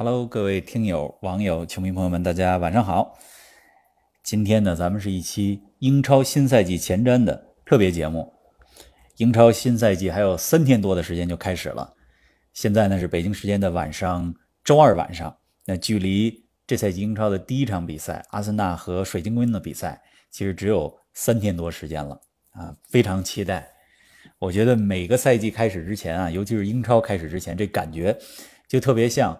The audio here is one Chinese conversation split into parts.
Hello，各位听友、网友、球迷朋友们，大家晚上好。今天呢，咱们是一期英超新赛季前瞻的特别节目。英超新赛季还有三天多的时间就开始了。现在呢是北京时间的晚上，周二晚上。那距离这赛季英超的第一场比赛，阿森纳和水晶宫的比赛，其实只有三天多时间了啊，非常期待。我觉得每个赛季开始之前啊，尤其是英超开始之前，这感觉就特别像。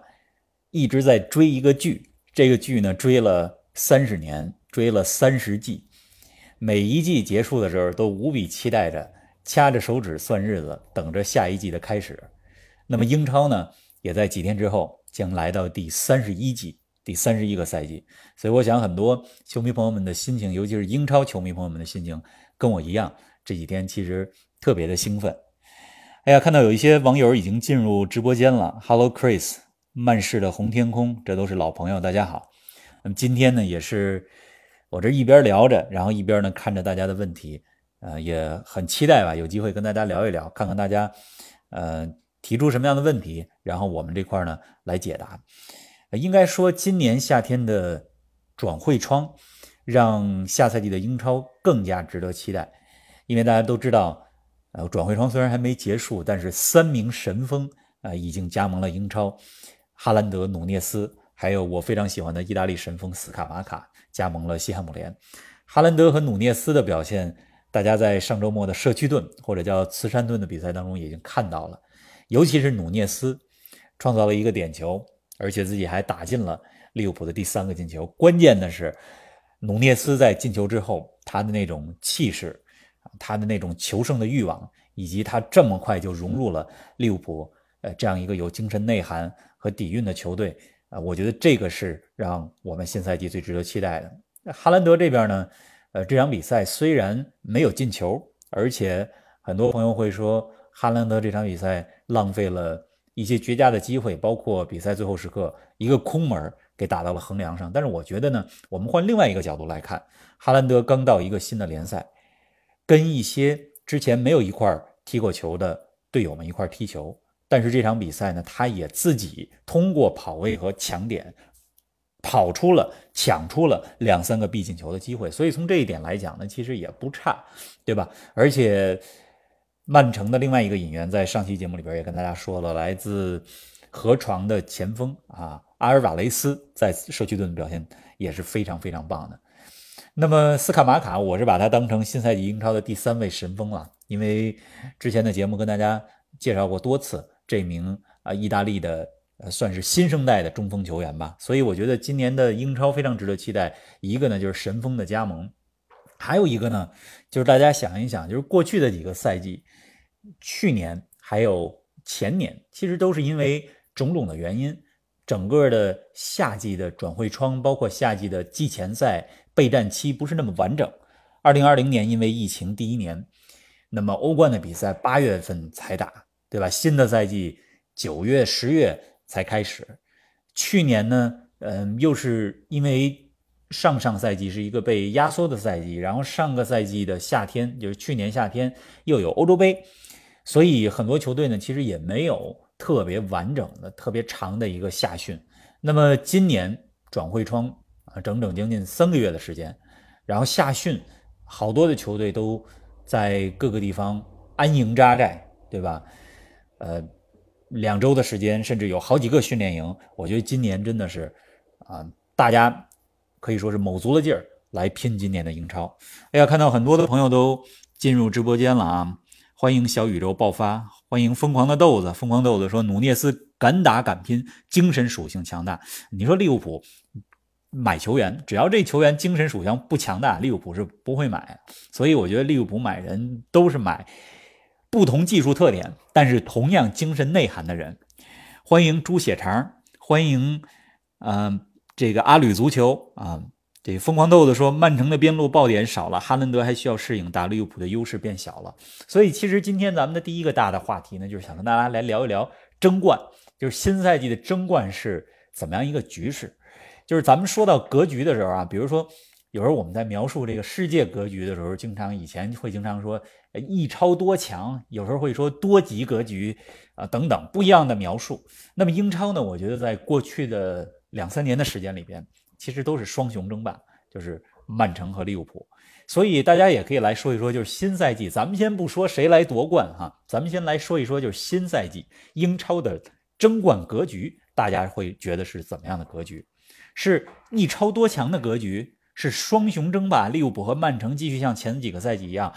一直在追一个剧，这个剧呢追了三十年，追了三十季，每一季结束的时候都无比期待着，掐着手指算日子，等着下一季的开始。那么英超呢，也在几天之后将来到第三十一季，第三十一个赛季。所以我想很多球迷朋友们的心情，尤其是英超球迷朋友们的心情，跟我一样，这几天其实特别的兴奋。哎呀，看到有一些网友已经进入直播间了，Hello Chris。曼市的红天空，这都是老朋友，大家好。那么今天呢，也是我这一边聊着，然后一边呢看着大家的问题，呃，也很期待吧，有机会跟大家聊一聊，看看大家呃提出什么样的问题，然后我们这块呢来解答。应该说，今年夏天的转会窗让下赛季的英超更加值得期待，因为大家都知道，呃，转会窗虽然还没结束，但是三名神锋啊已经加盟了英超。哈兰德、努涅斯，还有我非常喜欢的意大利神锋斯卡马卡加盟了西汉姆联。哈兰德和努涅斯的表现，大家在上周末的社区盾或者叫慈善盾的比赛当中已经看到了。尤其是努涅斯创造了一个点球，而且自己还打进了利物浦的第三个进球。关键的是，努涅斯在进球之后，他的那种气势，他的那种求胜的欲望，以及他这么快就融入了利物浦，呃，这样一个有精神内涵。和底蕴的球队啊，我觉得这个是让我们新赛季最值得期待的。哈兰德这边呢，呃，这场比赛虽然没有进球，而且很多朋友会说哈兰德这场比赛浪费了一些绝佳的机会，包括比赛最后时刻一个空门给打到了横梁上。但是我觉得呢，我们换另外一个角度来看，哈兰德刚到一个新的联赛，跟一些之前没有一块踢过球的队友们一块踢球。但是这场比赛呢，他也自己通过跑位和抢点，跑出了抢出了两三个必进球的机会，所以从这一点来讲呢，其实也不差，对吧？而且曼城的另外一个引援，在上期节目里边也跟大家说了，来自河床的前锋啊，阿尔瓦雷斯在社区盾的表现也是非常非常棒的。那么斯卡马卡，我是把他当成新赛季英超的第三位神锋了，因为之前的节目跟大家介绍过多次。这名啊，意大利的呃，算是新生代的中锋球员吧，所以我觉得今年的英超非常值得期待。一个呢就是神锋的加盟，还有一个呢就是大家想一想，就是过去的几个赛季，去年还有前年，其实都是因为种种的原因，整个的夏季的转会窗，包括夏季的季前赛备战期不是那么完整。二零二零年因为疫情第一年，那么欧冠的比赛八月份才打。对吧？新的赛季九月、十月才开始。去年呢，嗯，又是因为上上赛季是一个被压缩的赛季，然后上个赛季的夏天，就是去年夏天又有欧洲杯，所以很多球队呢，其实也没有特别完整的、特别长的一个夏训。那么今年转会窗啊，整整将近三个月的时间，然后夏训，好多的球队都在各个地方安营扎寨，对吧？呃，两周的时间，甚至有好几个训练营。我觉得今年真的是啊，大家可以说是卯足了劲儿来拼今年的英超。哎呀，看到很多的朋友都进入直播间了啊！欢迎小宇宙爆发，欢迎疯狂的豆子。疯狂豆子说：“努涅斯敢打敢拼，精神属性强大。”你说利物浦买球员，只要这球员精神属性不强大，利物浦是不会买。所以我觉得利物浦买人都是买。不同技术特点，但是同样精神内涵的人，欢迎猪血肠，欢迎，嗯，这个阿吕足球啊，这疯狂豆子说，曼城的边路爆点少了，哈兰德还需要适应，打利物浦的优势变小了。所以，其实今天咱们的第一个大的话题呢，就是想跟大家来聊一聊争冠，就是新赛季的争冠是怎么样一个局势。就是咱们说到格局的时候啊，比如说有时候我们在描述这个世界格局的时候，经常以前会经常说一超多强，有时候会说多极格局啊等等不一样的描述。那么英超呢，我觉得在过去的两三年的时间里边，其实都是双雄争霸，就是曼城和利物浦。所以大家也可以来说一说，就是新赛季，咱们先不说谁来夺冠哈，咱们先来说一说，就是新赛季英超的争冠格局，大家会觉得是怎么样的格局？是一超多强的格局？是双雄争霸，利物浦和曼城继续像前几个赛季一样，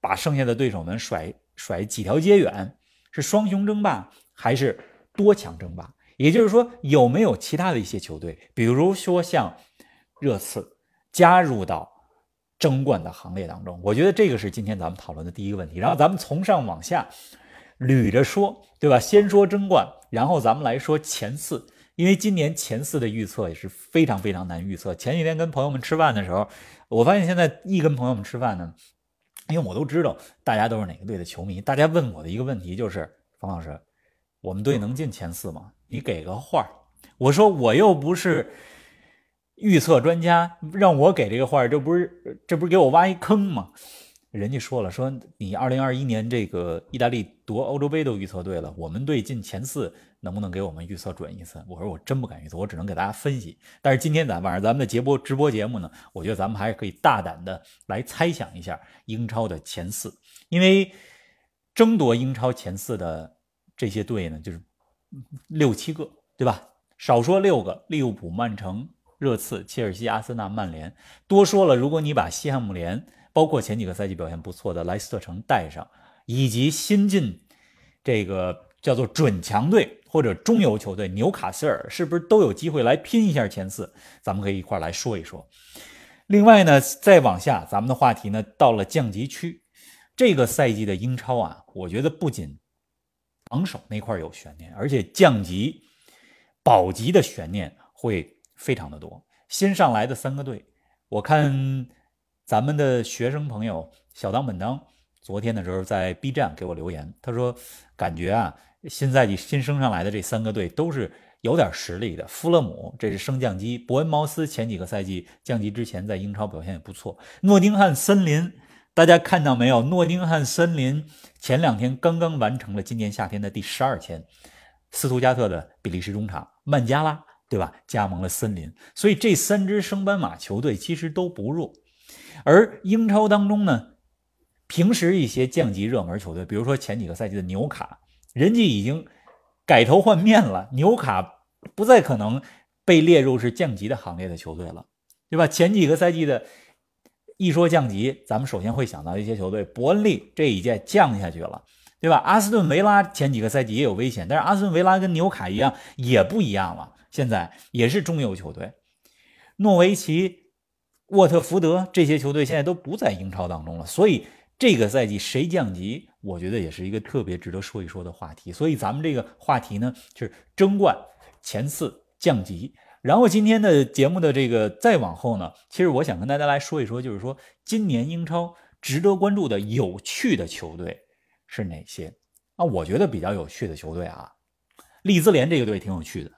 把剩下的对手们甩甩几条街远。是双雄争霸还是多强争霸？也就是说，有没有其他的一些球队，比如说像热刺加入到争冠的行列当中？我觉得这个是今天咱们讨论的第一个问题。然后咱们从上往下捋着说，对吧？先说争冠，然后咱们来说前四。因为今年前四的预测也是非常非常难预测。前几天跟朋友们吃饭的时候，我发现现在一跟朋友们吃饭呢，因为我都知道大家都是哪个队的球迷，大家问我的一个问题就是：冯老师，我们队能进前四吗？你给个话我说我又不是预测专家，让我给这个话这不是这不是给我挖一坑吗？人家说了，说你二零二一年这个意大利夺欧洲杯都预测对了，我们队进前四能不能给我们预测准一次？我说我真不敢预测，我只能给大家分析。但是今天咱晚上咱们的节播直播节目呢，我觉得咱们还是可以大胆的来猜想一下英超的前四，因为争夺英超前四的这些队呢，就是六七个，对吧？少说六个，利物浦、曼城、热刺、切尔西、阿森纳、曼联，多说了，如果你把西汉姆联。包括前几个赛季表现不错的莱斯特城带上，以及新进这个叫做准强队或者中游球队纽卡斯尔，是不是都有机会来拼一下前四？咱们可以一块来说一说。另外呢，再往下，咱们的话题呢到了降级区。这个赛季的英超啊，我觉得不仅榜首那块有悬念，而且降级、保级的悬念会非常的多。新上来的三个队，我看。咱们的学生朋友小当本当，昨天的时候在 B 站给我留言，他说感觉啊，新赛季新升上来的这三个队都是有点实力的。富勒姆这是升降机，伯恩茅斯前几个赛季降级之前在英超表现也不错。诺丁汉森林，大家看到没有？诺丁汉森林前两天刚刚完成了今年夏天的第十二签，斯图加特的比利时中场曼加拉，对吧？加盟了森林，所以这三支升班马球队其实都不弱。而英超当中呢，平时一些降级热门球队，比如说前几个赛季的纽卡，人家已经改头换面了，纽卡不再可能被列入是降级的行列的球队了，对吧？前几个赛季的一说降级，咱们首先会想到一些球队，伯恩利这一届降下去了，对吧？阿斯顿维拉前几个赛季也有危险，但是阿斯顿维拉跟纽卡一样也不一样了，现在也是中游球队，诺维奇。沃特福德这些球队现在都不在英超当中了，所以这个赛季谁降级，我觉得也是一个特别值得说一说的话题。所以咱们这个话题呢，就是争冠前四降级。然后今天的节目的这个再往后呢，其实我想跟大家来说一说，就是说今年英超值得关注的有趣的球队是哪些啊？我觉得比较有趣的球队啊，利兹联这个队挺有趣的，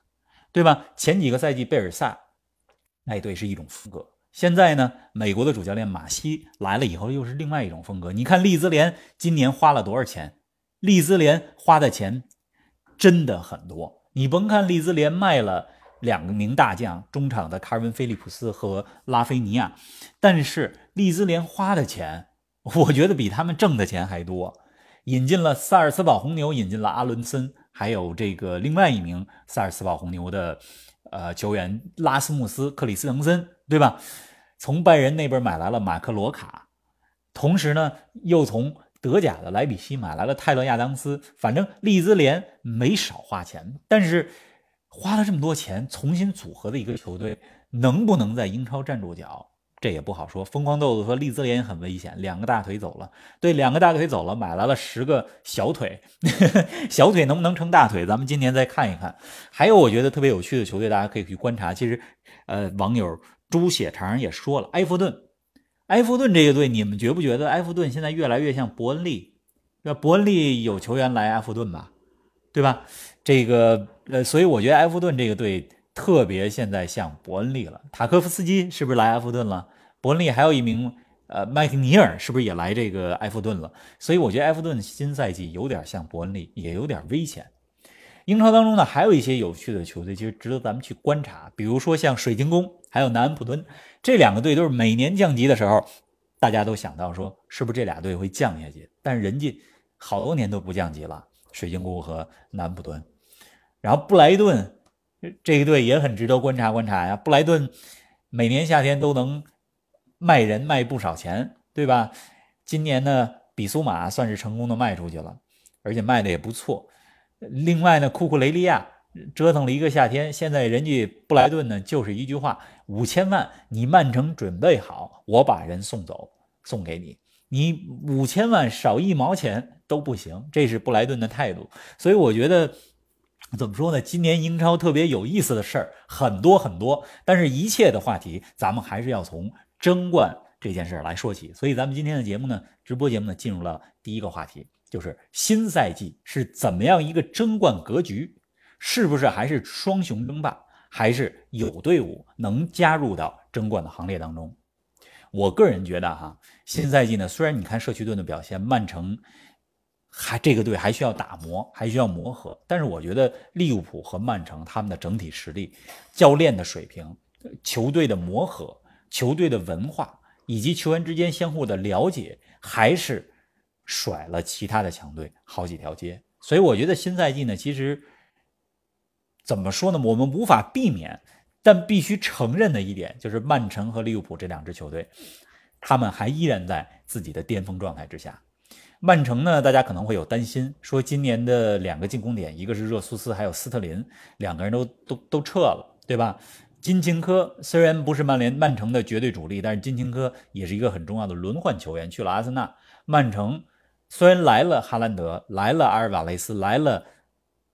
对吧？前几个赛季贝尔萨那队是一种风格。现在呢，美国的主教练马西来了以后，又是另外一种风格。你看利兹联今年花了多少钱？利兹联花的钱真的很多。你甭看利兹联卖了两个名大将，中场的卡尔文·菲利普斯和拉菲尼亚，但是利兹联花的钱，我觉得比他们挣的钱还多。引进了萨尔茨堡红牛，引进了阿伦森，还有这个另外一名萨尔茨堡红牛的。呃，球员拉斯穆斯·克里斯滕森，对吧？从拜仁那边买来了马克·罗卡，同时呢，又从德甲的莱比锡买来了泰勒·亚当斯。反正利兹联没少花钱，但是花了这么多钱重新组合的一个球队，能不能在英超站住脚？这也不好说。疯狂豆子说利兹联很危险，两个大腿走了。对，两个大腿走了，买来了十个小腿，小腿能不能成大腿？咱们今年再看一看。还有我觉得特别有趣的球队，大家可以去观察。其实，呃，网友猪血肠也说了，埃弗顿，埃弗顿这个队，你们觉不觉得埃弗顿现在越来越像伯恩利？那伯恩利有球员来埃弗顿吧？对吧？这个，呃，所以我觉得埃弗顿这个队。特别现在像伯恩利了，塔科夫斯基是不是来埃弗顿了？伯恩利还有一名呃麦克尼尔，是不是也来这个埃弗顿了？所以我觉得埃弗顿新赛季有点像伯恩利，也有点危险。英超当中呢，还有一些有趣的球队，其实值得咱们去观察。比如说像水晶宫，还有南安普敦这两个队，都是每年降级的时候，大家都想到说，是不是这俩队会降下去？但人家好多年都不降级了，水晶宫和南安普敦。然后布莱顿这个队也很值得观察观察呀。布莱顿每年夏天都能卖人卖不少钱，对吧？今年呢，比苏马算是成功的卖出去了，而且卖的也不错。另外呢，库库雷利亚折腾了一个夏天，现在人家布莱顿呢就是一句话：五千万，你曼城准备好，我把人送走，送给你，你五千万少一毛钱都不行，这是布莱顿的态度。所以我觉得怎么说呢？今年英超特别有意思的事儿很多很多，但是一切的话题咱们还是要从争冠这件事来说起。所以咱们今天的节目呢，直播节目呢，进入了第一个话题。就是新赛季是怎么样一个争冠格局？是不是还是双雄争霸？还是有队伍能加入到争冠的行列当中？我个人觉得哈，新赛季呢，虽然你看社区盾的表现，曼城还这个队还需要打磨，还需要磨合，但是我觉得利物浦和曼城他们的整体实力、教练的水平、球队的磨合、球队的文化以及球员之间相互的了解，还是。甩了其他的强队好几条街，所以我觉得新赛季呢，其实怎么说呢？我们无法避免，但必须承认的一点就是，曼城和利物浦这两支球队，他们还依然在自己的巅峰状态之下。曼城呢，大家可能会有担心，说今年的两个进攻点，一个是热苏斯，还有斯特林，两个人都都都撤了，对吧？金琴科虽然不是曼联曼城的绝对主力，但是金琴科也是一个很重要的轮换球员，去了阿森纳，曼城。虽然来了哈兰德，来了阿尔瓦雷斯，来了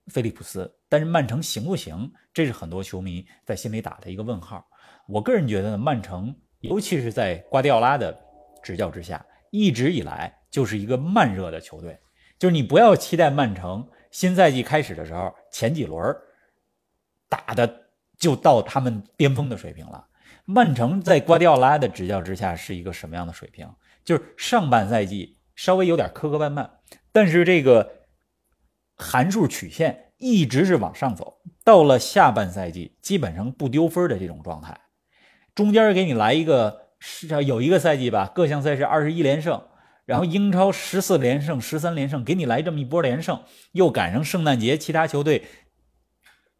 菲利普斯，但是曼城行不行？这是很多球迷在心里打的一个问号。我个人觉得呢，曼城尤其是在瓜迪奥拉的执教之下，一直以来就是一个慢热的球队。就是你不要期待曼城新赛季开始的时候前几轮打的就到他们巅峰的水平了。曼城在瓜迪奥拉的执教之下是一个什么样的水平？就是上半赛季。稍微有点磕磕绊绊，但是这个函数曲线一直是往上走，到了下半赛季基本上不丢分的这种状态。中间给你来一个是有一个赛季吧，各项赛事二十一连胜，然后英超十四连胜、十三连胜，给你来这么一波连胜，又赶上圣诞节，其他球队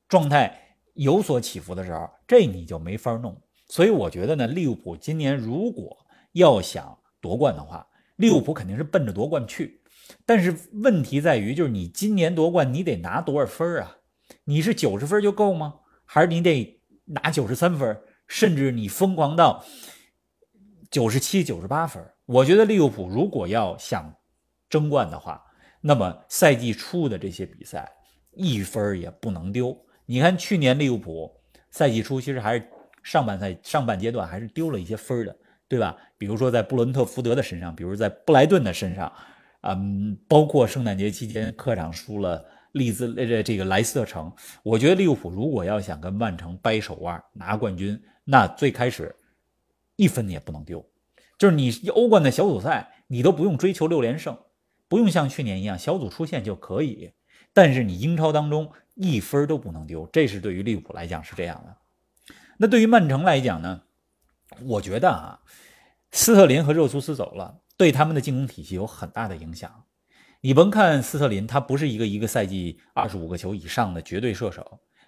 状态有所起伏的时候，这你就没法弄。所以我觉得呢，利物浦今年如果要想夺冠的话，利物浦肯定是奔着夺冠去，但是问题在于，就是你今年夺冠，你得拿多少分啊？你是九十分就够吗？还是你得拿九十三分，甚至你疯狂到九十七、九十八分？我觉得利物浦如果要想争冠的话，那么赛季初的这些比赛一分也不能丢。你看去年利物浦赛季初其实还是上半赛上半阶段还是丢了一些分的。对吧？比如说在布伦特福德的身上，比如在布莱顿的身上，嗯，包括圣诞节期间客场输了利兹呃这个莱斯特城。我觉得利物浦如果要想跟曼城掰手腕拿冠军，那最开始一分也不能丢。就是你欧冠的小组赛，你都不用追求六连胜，不用像去年一样小组出线就可以。但是你英超当中一分都不能丢，这是对于利物浦来讲是这样的。那对于曼城来讲呢？我觉得啊，斯特林和热苏斯走了，对他们的进攻体系有很大的影响。你甭看斯特林，他不是一个一个赛季二十五个球以上的绝对射手；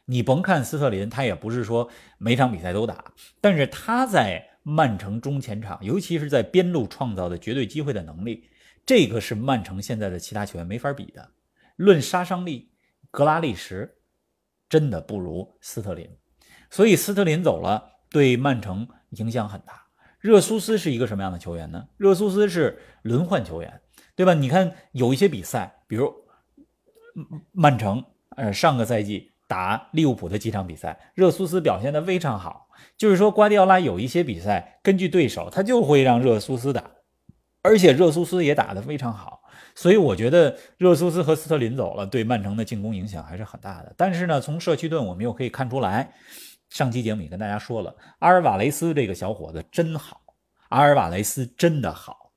你甭看斯特林，他也不是说每场比赛都打。但是他在曼城中前场，尤其是在边路创造的绝对机会的能力，这个是曼城现在的其他球员没法比的。论杀伤力，格拉利什真的不如斯特林。所以斯特林走了，对曼城。影响很大。热苏斯是一个什么样的球员呢？热苏斯是轮换球员，对吧？你看有一些比赛，比如曼城，呃，上个赛季打利物浦的几场比赛，热苏斯表现的非常好。就是说，瓜迪奥拉有一些比赛，根据对手，他就会让热苏斯打，而且热苏斯也打得非常好。所以我觉得热苏斯和斯特林走了，对曼城的进攻影响还是很大的。但是呢，从社区盾我们又可以看出来。上期节目也跟大家说了，阿尔瓦雷斯这个小伙子真好。阿尔瓦雷斯真的好。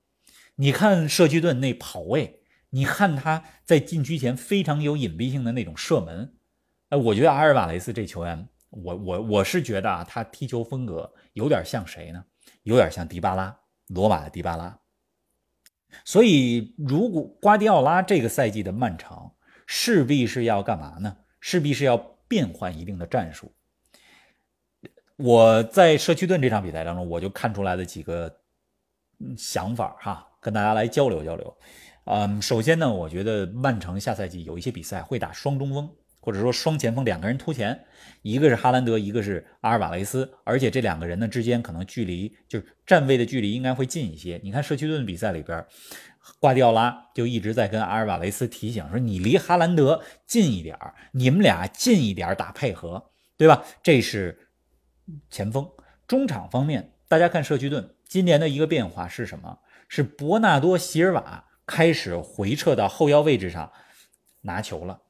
你看社区盾那跑位，你看他在禁区前非常有隐蔽性的那种射门。哎，我觉得阿尔瓦雷斯这球员，我我我是觉得啊，他踢球风格有点像谁呢？有点像迪巴拉，罗马的迪巴拉。所以，如果瓜迪奥拉这个赛季的曼城势必是要干嘛呢？势必是要变换一定的战术。我在社区盾这场比赛当中，我就看出来的几个想法哈，跟大家来交流交流。嗯，首先呢，我觉得曼城下赛季有一些比赛会打双中锋。或者说双前锋两个人突前，一个是哈兰德，一个是阿尔瓦雷斯，而且这两个人呢之间可能距离就是站位的距离应该会近一些。你看社区盾比赛里边，瓜迪奥拉就一直在跟阿尔瓦雷斯提醒说：“你离哈兰德近一点你们俩近一点打配合，对吧？”这是前锋。中场方面，大家看社区盾今年的一个变化是什么？是伯纳多席尔瓦开始回撤到后腰位置上拿球了。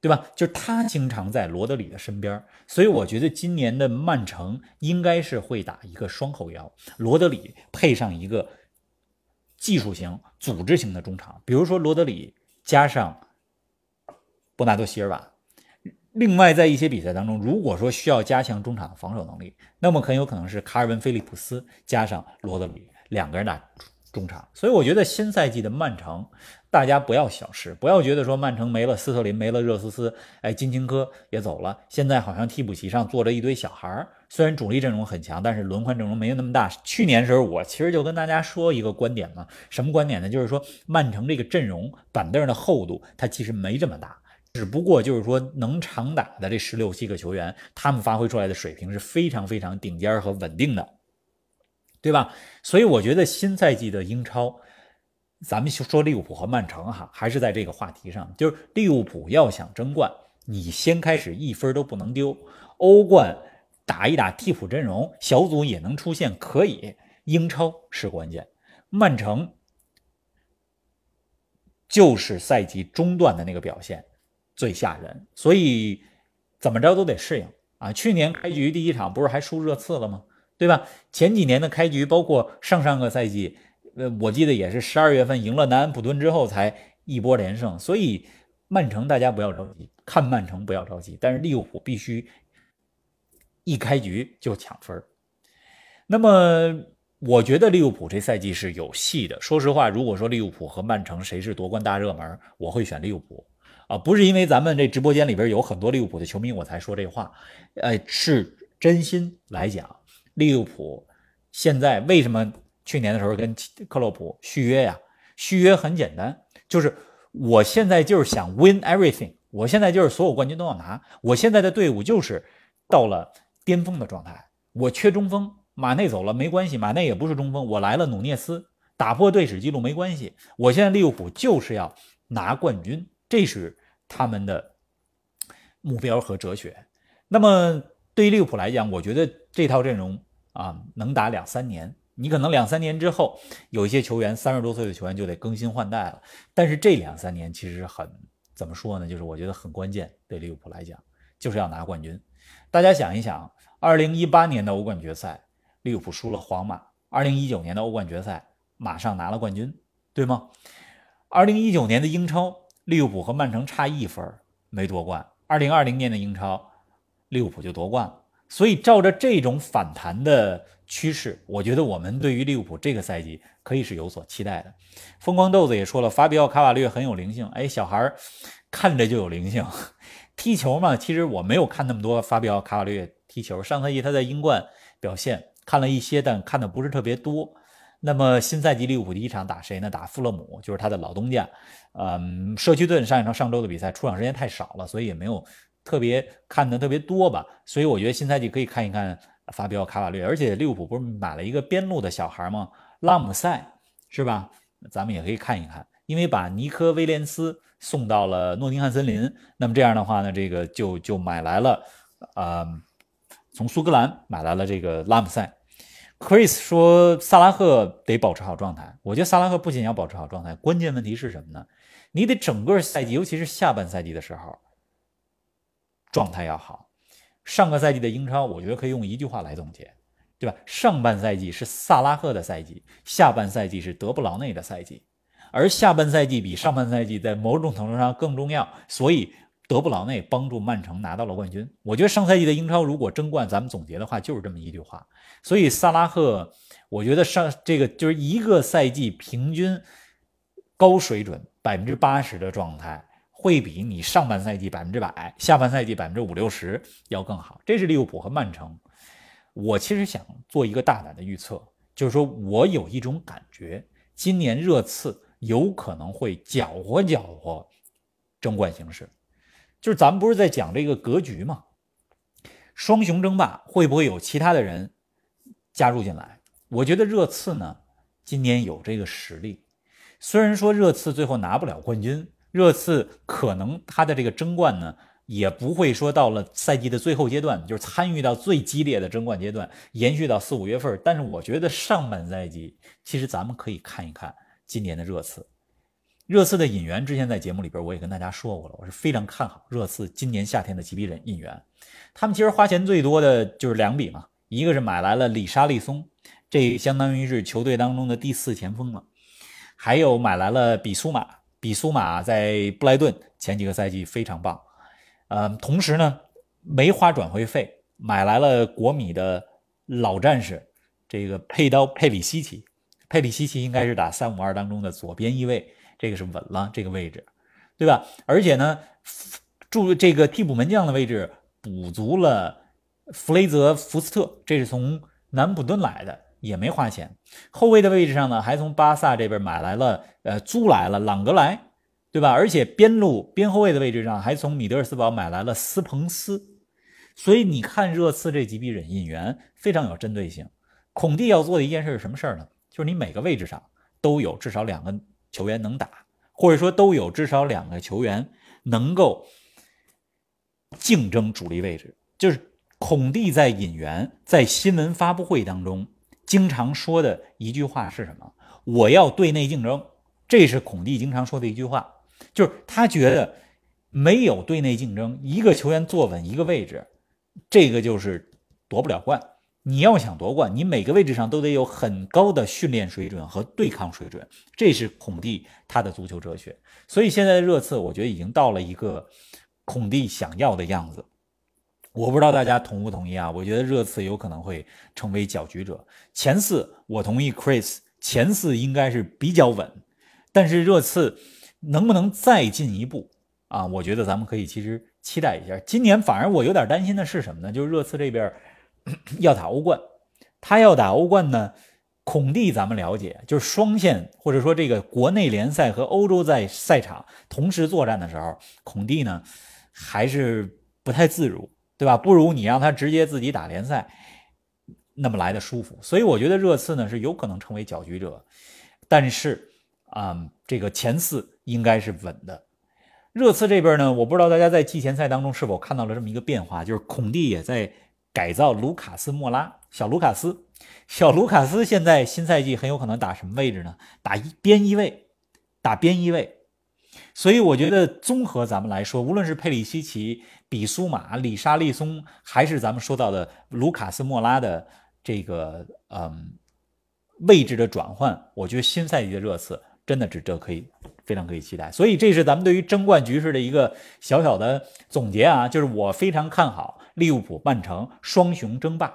对吧？就是他经常在罗德里的身边，所以我觉得今年的曼城应该是会打一个双后腰，罗德里配上一个技术型、组织型的中场，比如说罗德里加上伯纳多席尔瓦。另外，在一些比赛当中，如果说需要加强中场的防守能力，那么很有可能是卡尔文·菲利普斯加上罗德里两个人打中场。所以我觉得新赛季的曼城。大家不要小视，不要觉得说曼城没了斯特林，没了热苏斯，哎，金琴科也走了，现在好像替补席上坐着一堆小孩儿。虽然主力阵容很强，但是轮换阵容没有那么大。去年时候我其实就跟大家说一个观点嘛，什么观点呢？就是说曼城这个阵容板凳的厚度它其实没这么大，只不过就是说能常打的这十六七个球员，他们发挥出来的水平是非常非常顶尖和稳定的，对吧？所以我觉得新赛季的英超。咱们说利物浦和曼城哈，还是在这个话题上，就是利物浦要想争冠，你先开始一分都不能丢。欧冠打一打替补阵容，小组也能出现可以。英超是关键，曼城就是赛季中段的那个表现最吓人，所以怎么着都得适应啊。去年开局第一场不是还输热刺了吗？对吧？前几年的开局，包括上上个赛季。呃，我记得也是十二月份赢了南安普顿之后才一波连胜，所以曼城大家不要着急，看曼城不要着急，但是利物浦必须一开局就抢分那么我觉得利物浦这赛季是有戏的。说实话，如果说利物浦和曼城谁是夺冠大热门，我会选利物浦啊，不是因为咱们这直播间里边有很多利物浦的球迷我才说这话，呃，是真心来讲，利物浦现在为什么？去年的时候跟克洛普续约呀，续约很简单，就是我现在就是想 win everything，我现在就是所有冠军都要拿，我现在的队伍就是到了巅峰的状态，我缺中锋，马内走了没关系，马内也不是中锋，我来了努涅斯打破队史记录没关系，我现在利物浦就是要拿冠军，这是他们的目标和哲学。那么对于利物浦来讲，我觉得这套阵容啊能打两三年。你可能两三年之后，有一些球员三十多岁的球员就得更新换代了。但是这两三年其实很怎么说呢？就是我觉得很关键，对利物浦来讲，就是要拿冠军。大家想一想，二零一八年的欧冠决赛，利物浦输了皇马；二零一九年的欧冠决赛，马上拿了冠军，对吗？二零一九年的英超，利物浦和曼城差一分没夺冠；二零二零年的英超，利物浦就夺冠了。所以照着这种反弹的。趋势，我觉得我们对于利物浦这个赛季可以是有所期待的。风光豆子也说了，法比奥卡瓦略很有灵性。哎，小孩看着就有灵性，踢球嘛。其实我没有看那么多法比奥卡瓦略踢球。上赛季他在英冠表现看了一些，但看的不是特别多。那么新赛季利物浦第一场打谁呢？打富勒姆，就是他的老东家。嗯，社区盾上一场上周的比赛出场时间太少了，所以也没有特别看的特别多吧。所以我觉得新赛季可以看一看。法比奥卡瓦略，而且利物浦不是买了一个边路的小孩吗？拉姆塞是吧？咱们也可以看一看，因为把尼科威廉斯送到了诺丁汉森林，那么这样的话呢，这个就就买来了，呃，从苏格兰买来了这个拉姆塞。Chris 说萨拉赫得保持好状态，我觉得萨拉赫不仅要保持好状态，关键问题是什么呢？你得整个赛季，尤其是下半赛季的时候，状态要好。上个赛季的英超，我觉得可以用一句话来总结：对吧？上半赛季是萨拉赫的赛季，下半赛季是德布劳内的赛季，而下半赛季比上半赛季在某种程度上更重要，所以德布劳内帮助曼城拿到了冠军。我觉得上赛季的英超如果争冠，咱们总结的话就是这么一句话。所以萨拉赫，我觉得上这个就是一个赛季平均高水准百分之八十的状态。会比你上半赛季百分之百，下半赛季百分之五六十要更好。这是利物浦和曼城。我其实想做一个大胆的预测，就是说我有一种感觉，今年热刺有可能会搅和搅和争冠形势。就是咱们不是在讲这个格局吗？双雄争霸会不会有其他的人加入进来？我觉得热刺呢，今年有这个实力。虽然说热刺最后拿不了冠军。热刺可能他的这个争冠呢，也不会说到了赛季的最后阶段，就是参与到最激烈的争冠阶段，延续到四五月份。但是我觉得上半赛季，其实咱们可以看一看今年的热刺。热刺的引援之前在节目里边我也跟大家说过了，我是非常看好热刺今年夏天的几笔人引援。他们其实花钱最多的就是两笔嘛，一个是买来了里沙利松，这相当于是球队当中的第四前锋了，还有买来了比苏马。比苏马在布莱顿前几个赛季非常棒，呃，同时呢没花转会费，买来了国米的老战士，这个佩刀佩里西奇，佩里西奇应该是打三五二当中的左边翼位，这个是稳了这个位置，对吧？而且呢，助这个替补门将的位置补足了弗雷泽福斯特，这是从南普敦来的。也没花钱，后卫的位置上呢，还从巴萨这边买来了，呃，租来了朗格莱，对吧？而且边路边后卫的位置上，还从米德尔斯堡买来了斯彭斯。所以你看热刺这几笔引引援非常有针对性。孔蒂要做的一件事是什么事儿呢？就是你每个位置上都有至少两个球员能打，或者说都有至少两个球员能够竞争主力位置。就是孔蒂在引援，在新闻发布会当中。经常说的一句话是什么？我要对内竞争，这是孔蒂经常说的一句话，就是他觉得没有对内竞争，一个球员坐稳一个位置，这个就是夺不了冠。你要想夺冠，你每个位置上都得有很高的训练水准和对抗水准，这是孔蒂他的足球哲学。所以现在的热刺，我觉得已经到了一个孔蒂想要的样子。我不知道大家同不同意啊？我觉得热刺有可能会成为搅局者。前四我同意，Chris 前四应该是比较稳，但是热刺能不能再进一步啊？我觉得咱们可以其实期待一下。今年反而我有点担心的是什么呢？就是热刺这边 要打欧冠，他要打欧冠呢，孔蒂咱们了解，就是双线或者说这个国内联赛和欧洲在赛场同时作战的时候，孔蒂呢还是不太自如。对吧？不如你让他直接自己打联赛，那么来的舒服。所以我觉得热刺呢是有可能成为搅局者，但是啊，这个前四应该是稳的。热刺这边呢，我不知道大家在季前赛当中是否看到了这么一个变化，就是孔蒂也在改造卢卡斯莫拉，小卢卡斯，小卢卡斯现在新赛季很有可能打什么位置呢？打一边翼位，打边翼位。所以我觉得综合咱们来说，无论是佩里西奇。比苏马、里沙利松，还是咱们说到的卢卡斯莫拉的这个嗯位置的转换，我觉得新赛季的热刺真的值得可以非常可以期待。所以这是咱们对于争冠局势的一个小小的总结啊，就是我非常看好利物浦、曼城双雄争霸。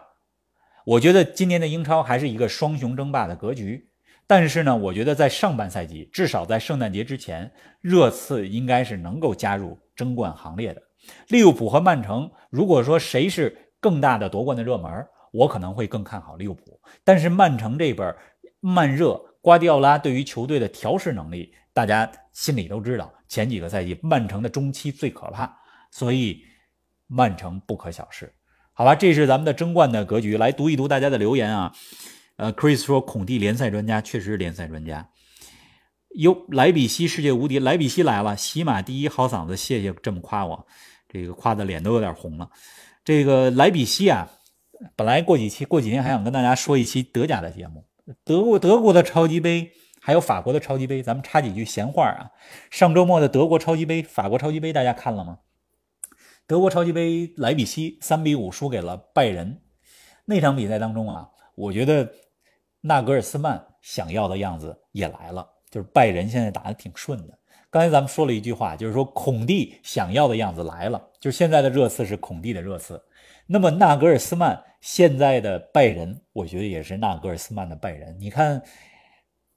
我觉得今年的英超还是一个双雄争霸的格局，但是呢，我觉得在上半赛季，至少在圣诞节之前，热刺应该是能够加入争冠行列的。利物浦和曼城，如果说谁是更大的夺冠的热门，我可能会更看好利物浦。但是曼城这边，慢热，瓜迪奥拉对于球队的调试能力，大家心里都知道。前几个赛季，曼城的中期最可怕，所以曼城不可小视。好吧，这是咱们的争冠的格局。来读一读大家的留言啊。呃，Chris 说孔蒂联赛专家，确实是联赛专家。哟，莱比锡世界无敌，莱比锡来了，喜马第一好嗓子，谢谢这么夸我。这个夸的脸都有点红了。这个莱比锡啊，本来过几期过几天还想跟大家说一期德甲的节目，德国德国的超级杯，还有法国的超级杯，咱们插几句闲话啊。上周末的德国超级杯、法国超级杯，大家看了吗？德国超级杯莱比锡三比五输给了拜仁。那场比赛当中啊，我觉得纳格尔斯曼想要的样子也来了，就是拜仁现在打得挺顺的。刚才咱们说了一句话，就是说孔蒂想要的样子来了，就是现在的热刺是孔蒂的热刺。那么纳格尔斯曼现在的拜仁，我觉得也是纳格尔斯曼的拜仁。你看，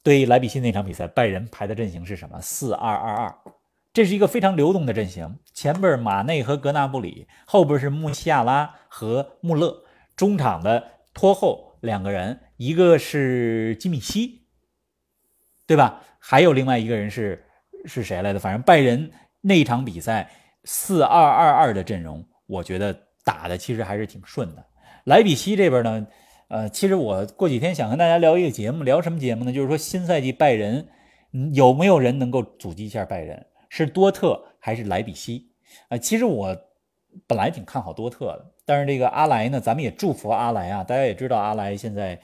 对莱比锡那场比赛，拜仁排的阵型是什么？四二二二，这是一个非常流动的阵型。前边马内和格纳布里，后边是穆西亚拉和穆勒，中场的拖后两个人，一个是基米希，对吧？还有另外一个人是是谁来的？反正拜仁那场比赛四二二二的阵容，我觉得。打的其实还是挺顺的。莱比锡这边呢，呃，其实我过几天想跟大家聊一个节目，聊什么节目呢？就是说新赛季拜仁有没有人能够阻击一下拜仁？是多特还是莱比锡？啊，其实我本来挺看好多特的，但是这个阿莱呢，咱们也祝福阿莱啊。大家也知道阿莱现在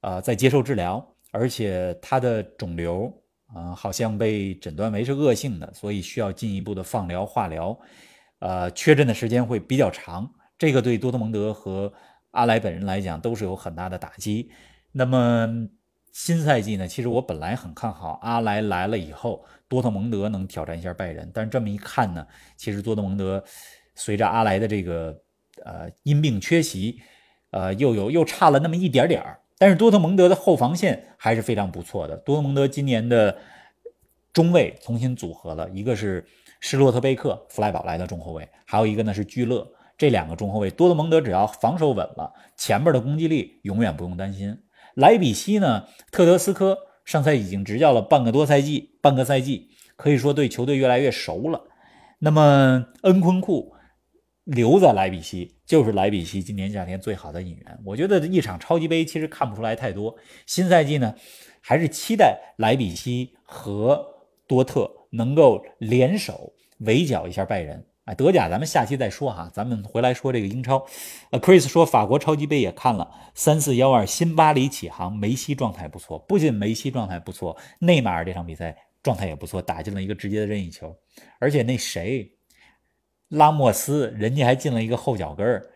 呃在接受治疗，而且他的肿瘤啊好像被诊断为是恶性的，所以需要进一步的放疗、化疗。呃，缺阵的时间会比较长，这个对多特蒙德和阿莱本人来讲都是有很大的打击。那么新赛季呢？其实我本来很看好阿莱来了以后，多特蒙德能挑战一下拜仁。但是这么一看呢，其实多特蒙德随着阿莱的这个呃因病缺席，呃又有又差了那么一点点儿。但是多特蒙德的后防线还是非常不错的。多特蒙德今年的中卫重新组合了一个是。施洛特贝克、弗莱堡来的中后卫，还有一个呢是居勒，这两个中后卫，多特蒙德只要防守稳了，前面的攻击力永远不用担心。莱比锡呢，特德斯科上赛季已经执教了半个多赛季，半个赛季可以说对球队越来越熟了。那么恩昆库留在莱比锡，就是莱比锡今年夏天最好的引援。我觉得一场超级杯其实看不出来太多，新赛季呢，还是期待莱比锡和多特。能够联手围剿一下拜仁，德甲咱们下期再说哈，咱们回来说这个英超。呃，Chris 说法国超级杯也看了，三四幺二新巴黎起航，梅西状态不错，不仅梅西状态不错，内马尔这场比赛状态也不错，打进了一个直接的任意球，而且那谁，拉莫斯，人家还进了一个后脚跟儿。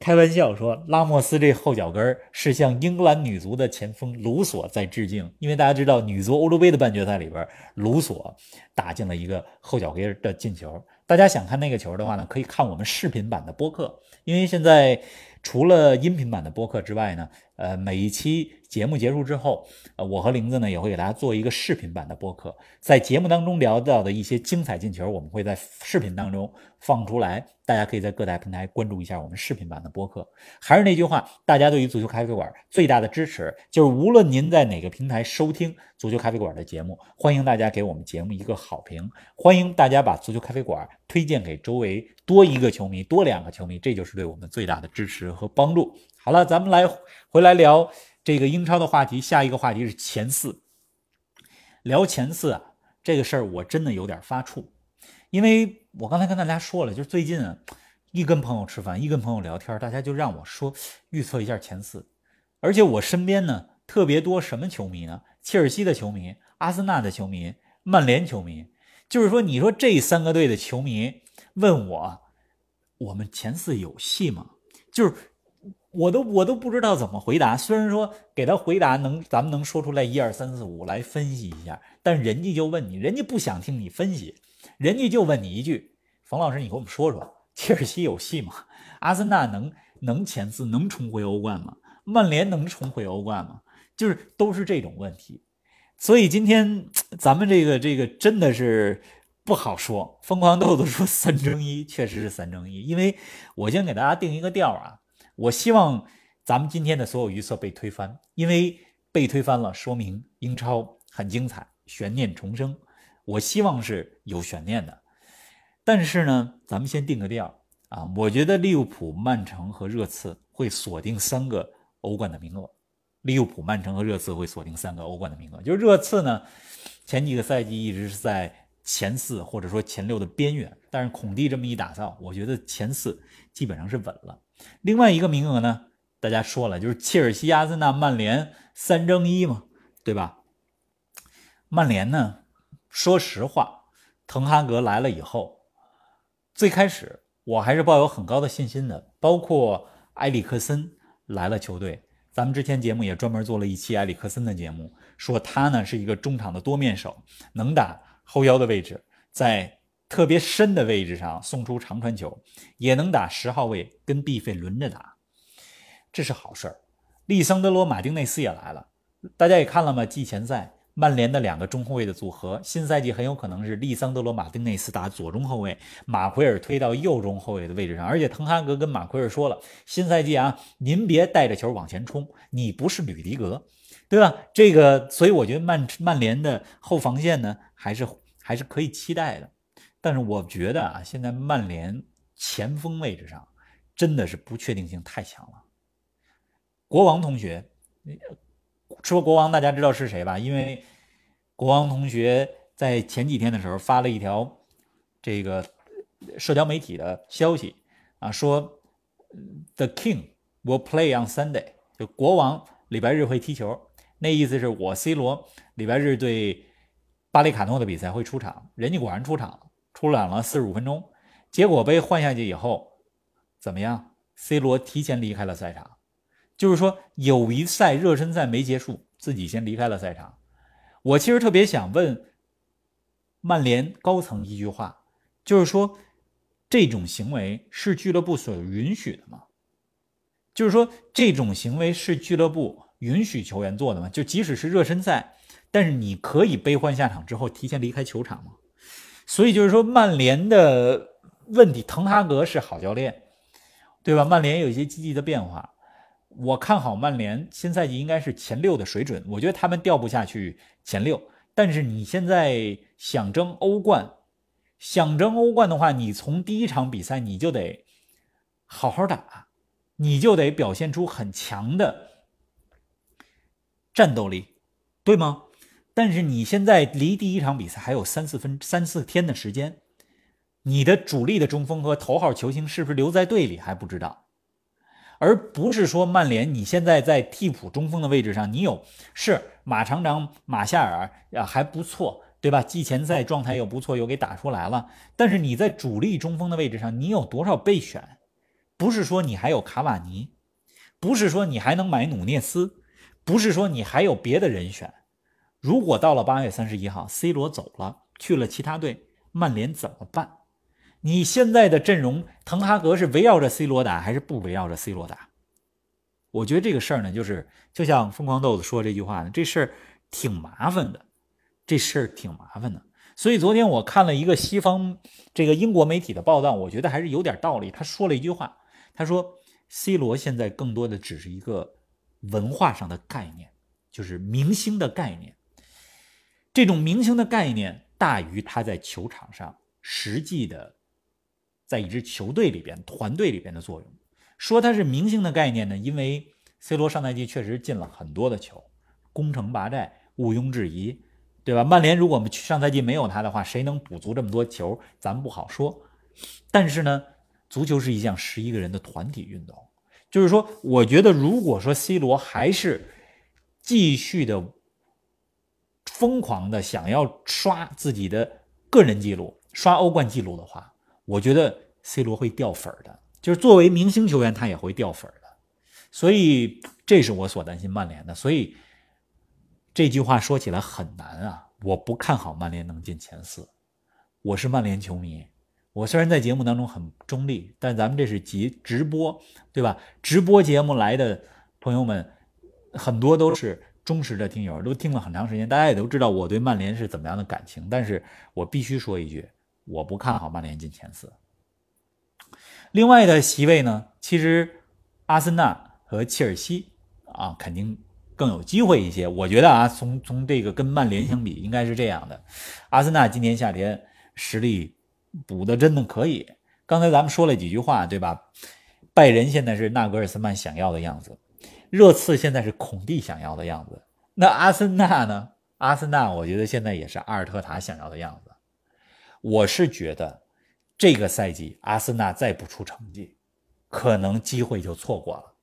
开玩笑说，拉莫斯这后脚跟是向英格兰女足的前锋卢索在致敬，因为大家知道女足欧洲杯的半决赛里边，卢索打进了一个后脚跟的进球。大家想看那个球的话呢，可以看我们视频版的播客，因为现在除了音频版的播客之外呢。呃，每一期节目结束之后，呃，我和玲子呢也会给大家做一个视频版的播客，在节目当中聊到的一些精彩进球，我们会在视频当中放出来，大家可以在各大平台关注一下我们视频版的播客。还是那句话，大家对于足球咖啡馆最大的支持，就是无论您在哪个平台收听足球咖啡馆的节目，欢迎大家给我们节目一个好评，欢迎大家把足球咖啡馆推荐给周围多一个球迷，多两个球迷，这就是对我们最大的支持和帮助。好了，咱们来回来聊这个英超的话题。下一个话题是前四。聊前四啊，这个事儿我真的有点发怵，因为我刚才跟大家说了，就是最近啊，一跟朋友吃饭，一跟朋友聊天，大家就让我说预测一下前四。而且我身边呢特别多什么球迷呢？切尔西的球迷、阿森纳的球迷、曼联球迷。就是说，你说这三个队的球迷问我，我们前四有戏吗？就是。我都我都不知道怎么回答。虽然说给他回答能，咱们能说出来一二三四五来分析一下，但人家就问你，人家不想听你分析，人家就问你一句：冯老师，你给我们说说，切尔西有戏吗？阿森纳能能前四，能重回欧冠吗？曼联能重回欧冠吗？就是都是这种问题。所以今天 咱们这个这个真的是不好说。疯狂豆豆说三争一，确实是三争一，因为我先给大家定一个调啊。我希望咱们今天的所有预测被推翻，因为被推翻了，说明英超很精彩，悬念重生。我希望是有悬念的，但是呢，咱们先定个调啊。我觉得利物浦、曼城和热刺会锁定三个欧冠的名额。利物浦、曼城和热刺会锁定三个欧冠的名额。就是热刺呢，前几个赛季一直是在前四或者说前六的边缘，但是孔蒂这么一打造，我觉得前四基本上是稳了。另外一个名额呢，大家说了，就是切尔西、阿森纳、曼联三争一嘛，对吧？曼联呢，说实话，滕哈格来了以后，最开始我还是抱有很高的信心的。包括埃里克森来了球队，咱们之前节目也专门做了一期埃里克森的节目，说他呢是一个中场的多面手，能打后腰的位置，在特别深的位置上送出长传球，也能打十号位跟 B 费轮着打，这是好事儿。利桑德罗·马丁内斯也来了，大家也看了吗？季前赛。曼联的两个中后卫的组合，新赛季很有可能是利桑德罗·马丁内斯打左中后卫，马奎尔推到右中后卫的位置上。而且滕哈格跟马奎尔说了，新赛季啊，您别带着球往前冲，你不是吕迪格，对吧？这个，所以我觉得曼曼联的后防线呢，还是还是可以期待的。但是我觉得啊，现在曼联前锋位置上真的是不确定性太强了。国王同学。说国王，大家知道是谁吧？因为国王同学在前几天的时候发了一条这个社交媒体的消息啊，说 The King will play on Sunday，就国王礼拜日会踢球。那意思是我 C 罗礼拜日对巴里卡诺的比赛会出场，人家果然出场了，出场了四十五分钟，结果被换下去以后怎么样？C 罗提前离开了赛场。就是说，友谊赛热身赛没结束，自己先离开了赛场。我其实特别想问曼联高层一句话，就是说，这种行为是俱乐部所允许的吗？就是说，这种行为是俱乐部允许球员做的吗？就即使是热身赛，但是你可以悲欢下场之后提前离开球场吗？所以就是说，曼联的问题，滕哈格是好教练，对吧？曼联有一些积极的变化。我看好曼联新赛季应该是前六的水准，我觉得他们掉不下去前六。但是你现在想争欧冠，想争欧冠的话，你从第一场比赛你就得好好打，你就得表现出很强的战斗力，对吗？但是你现在离第一场比赛还有三四分三四天的时间，你的主力的中锋和头号球星是不是留在队里还不知道。而不是说曼联你现在在替补中锋的位置上，你有是马厂长马夏尔啊还不错，对吧？季前赛状态又不错，又给打出来了。但是你在主力中锋的位置上，你有多少备选？不是说你还有卡瓦尼，不是说你还能买努涅斯，不是说你还有别的人选。如果到了八月三十一号，C 罗走了，去了其他队，曼联怎么办？你现在的阵容，滕哈格是围绕着 C 罗打，还是不围绕着 C 罗打？我觉得这个事儿呢，就是就像疯狂豆子说这句话呢，这事儿挺麻烦的，这事儿挺麻烦的。所以昨天我看了一个西方这个英国媒体的报道，我觉得还是有点道理。他说了一句话，他说 C 罗现在更多的只是一个文化上的概念，就是明星的概念。这种明星的概念大于他在球场上实际的。在一支球队里边、团队里边的作用，说他是明星的概念呢，因为 C 罗上赛季确实进了很多的球，攻城拔寨，毋庸置疑，对吧？曼联如果我们上赛季没有他的话，谁能补足这么多球，咱不好说。但是呢，足球是一项十一个人的团体运动，就是说，我觉得如果说 C 罗还是继续的疯狂的想要刷自己的个人记录、刷欧冠记录的话，我觉得 C 罗会掉粉的，就是作为明星球员，他也会掉粉的，所以这是我所担心曼联的。所以这句话说起来很难啊，我不看好曼联能进前四。我是曼联球迷，我虽然在节目当中很中立，但咱们这是直直播，对吧？直播节目来的朋友们很多都是忠实的听友，都听了很长时间，大家也都知道我对曼联是怎么样的感情。但是我必须说一句。我不看好曼联进前四。另外的席位呢，其实阿森纳和切尔西啊，肯定更有机会一些。我觉得啊，从从这个跟曼联相比，应该是这样的：阿森纳今年夏天实力补的真的可以。刚才咱们说了几句话，对吧？拜仁现在是纳格尔斯曼想要的样子，热刺现在是孔蒂想要的样子。那阿森纳呢？阿森纳我觉得现在也是阿尔特塔想要的样子。我是觉得，这个赛季阿森纳再不出成绩，可能机会就错过了。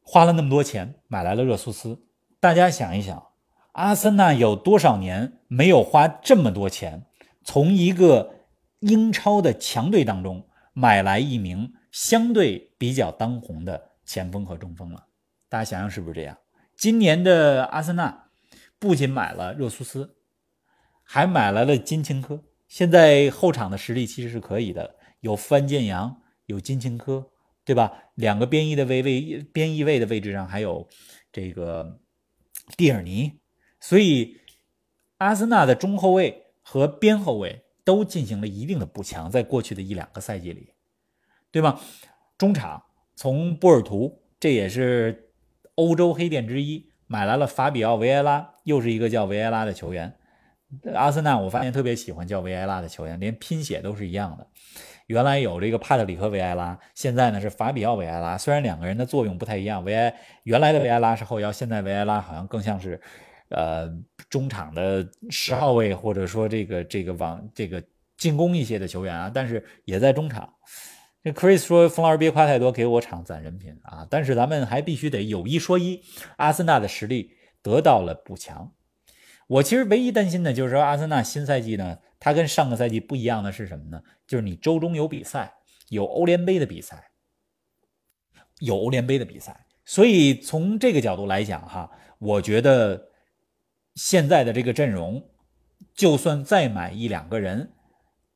花了那么多钱买来了热苏斯，大家想一想，阿森纳有多少年没有花这么多钱，从一个英超的强队当中买来一名相对比较当红的前锋和中锋了。大家想想是不是这样？今年的阿森纳不仅买了热苏斯，还买来了金琴科。现在后场的实力其实是可以的，有范建阳，有金琴科，对吧？两个边翼的位位边翼位的位置上还有这个蒂尔尼，所以阿森纳的中后卫和边后卫都进行了一定的补强，在过去的一两个赛季里，对吧？中场从波尔图，这也是。欧洲黑店之一买来了法比奥维埃拉，又是一个叫维埃拉的球员。阿森纳我发现特别喜欢叫维埃拉的球员，连拼写都是一样的。原来有这个帕特里克维埃拉，现在呢是法比奥维埃拉。虽然两个人的作用不太一样，维埃原来的维埃拉是后腰，现在维埃拉好像更像是呃中场的十号位，或者说这个这个往这个进攻一些的球员啊，但是也在中场。这 Chris 说：“冯老师别夸太多，给我场攒人品啊！但是咱们还必须得有一说一，阿森纳的实力得到了补强。我其实唯一担心的就是说，阿森纳新赛季呢，它跟上个赛季不一样的是什么呢？就是你周中有比赛，有欧联杯的比赛，有欧联杯的比赛。所以从这个角度来讲，哈，我觉得现在的这个阵容，就算再买一两个人，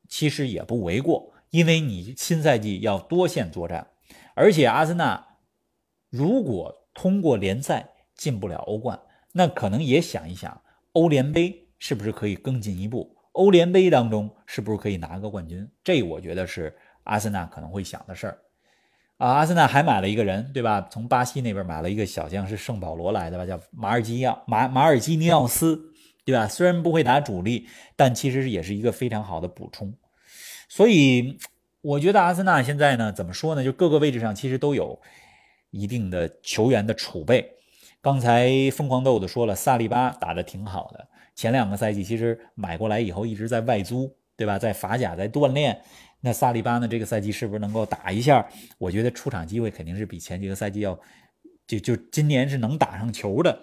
其实也不为过。”因为你新赛季要多线作战，而且阿森纳如果通过联赛进不了欧冠，那可能也想一想欧联杯是不是可以更进一步？欧联杯当中是不是可以拿个冠军？这我觉得是阿森纳可能会想的事儿啊。阿森纳还买了一个人，对吧？从巴西那边买了一个小将，是圣保罗来的吧？叫马尔基亚马马尔基尼奥斯，对吧？虽然不会打主力，但其实也是一个非常好的补充。所以我觉得阿森纳现在呢，怎么说呢？就各个位置上其实都有一定的球员的储备。刚才疯狂豆子说了，萨利巴打得挺好的。前两个赛季其实买过来以后一直在外租，对吧？在法甲在锻炼。那萨利巴呢，这个赛季是不是能够打一下？我觉得出场机会肯定是比前几个赛季要，就就今年是能打上球的。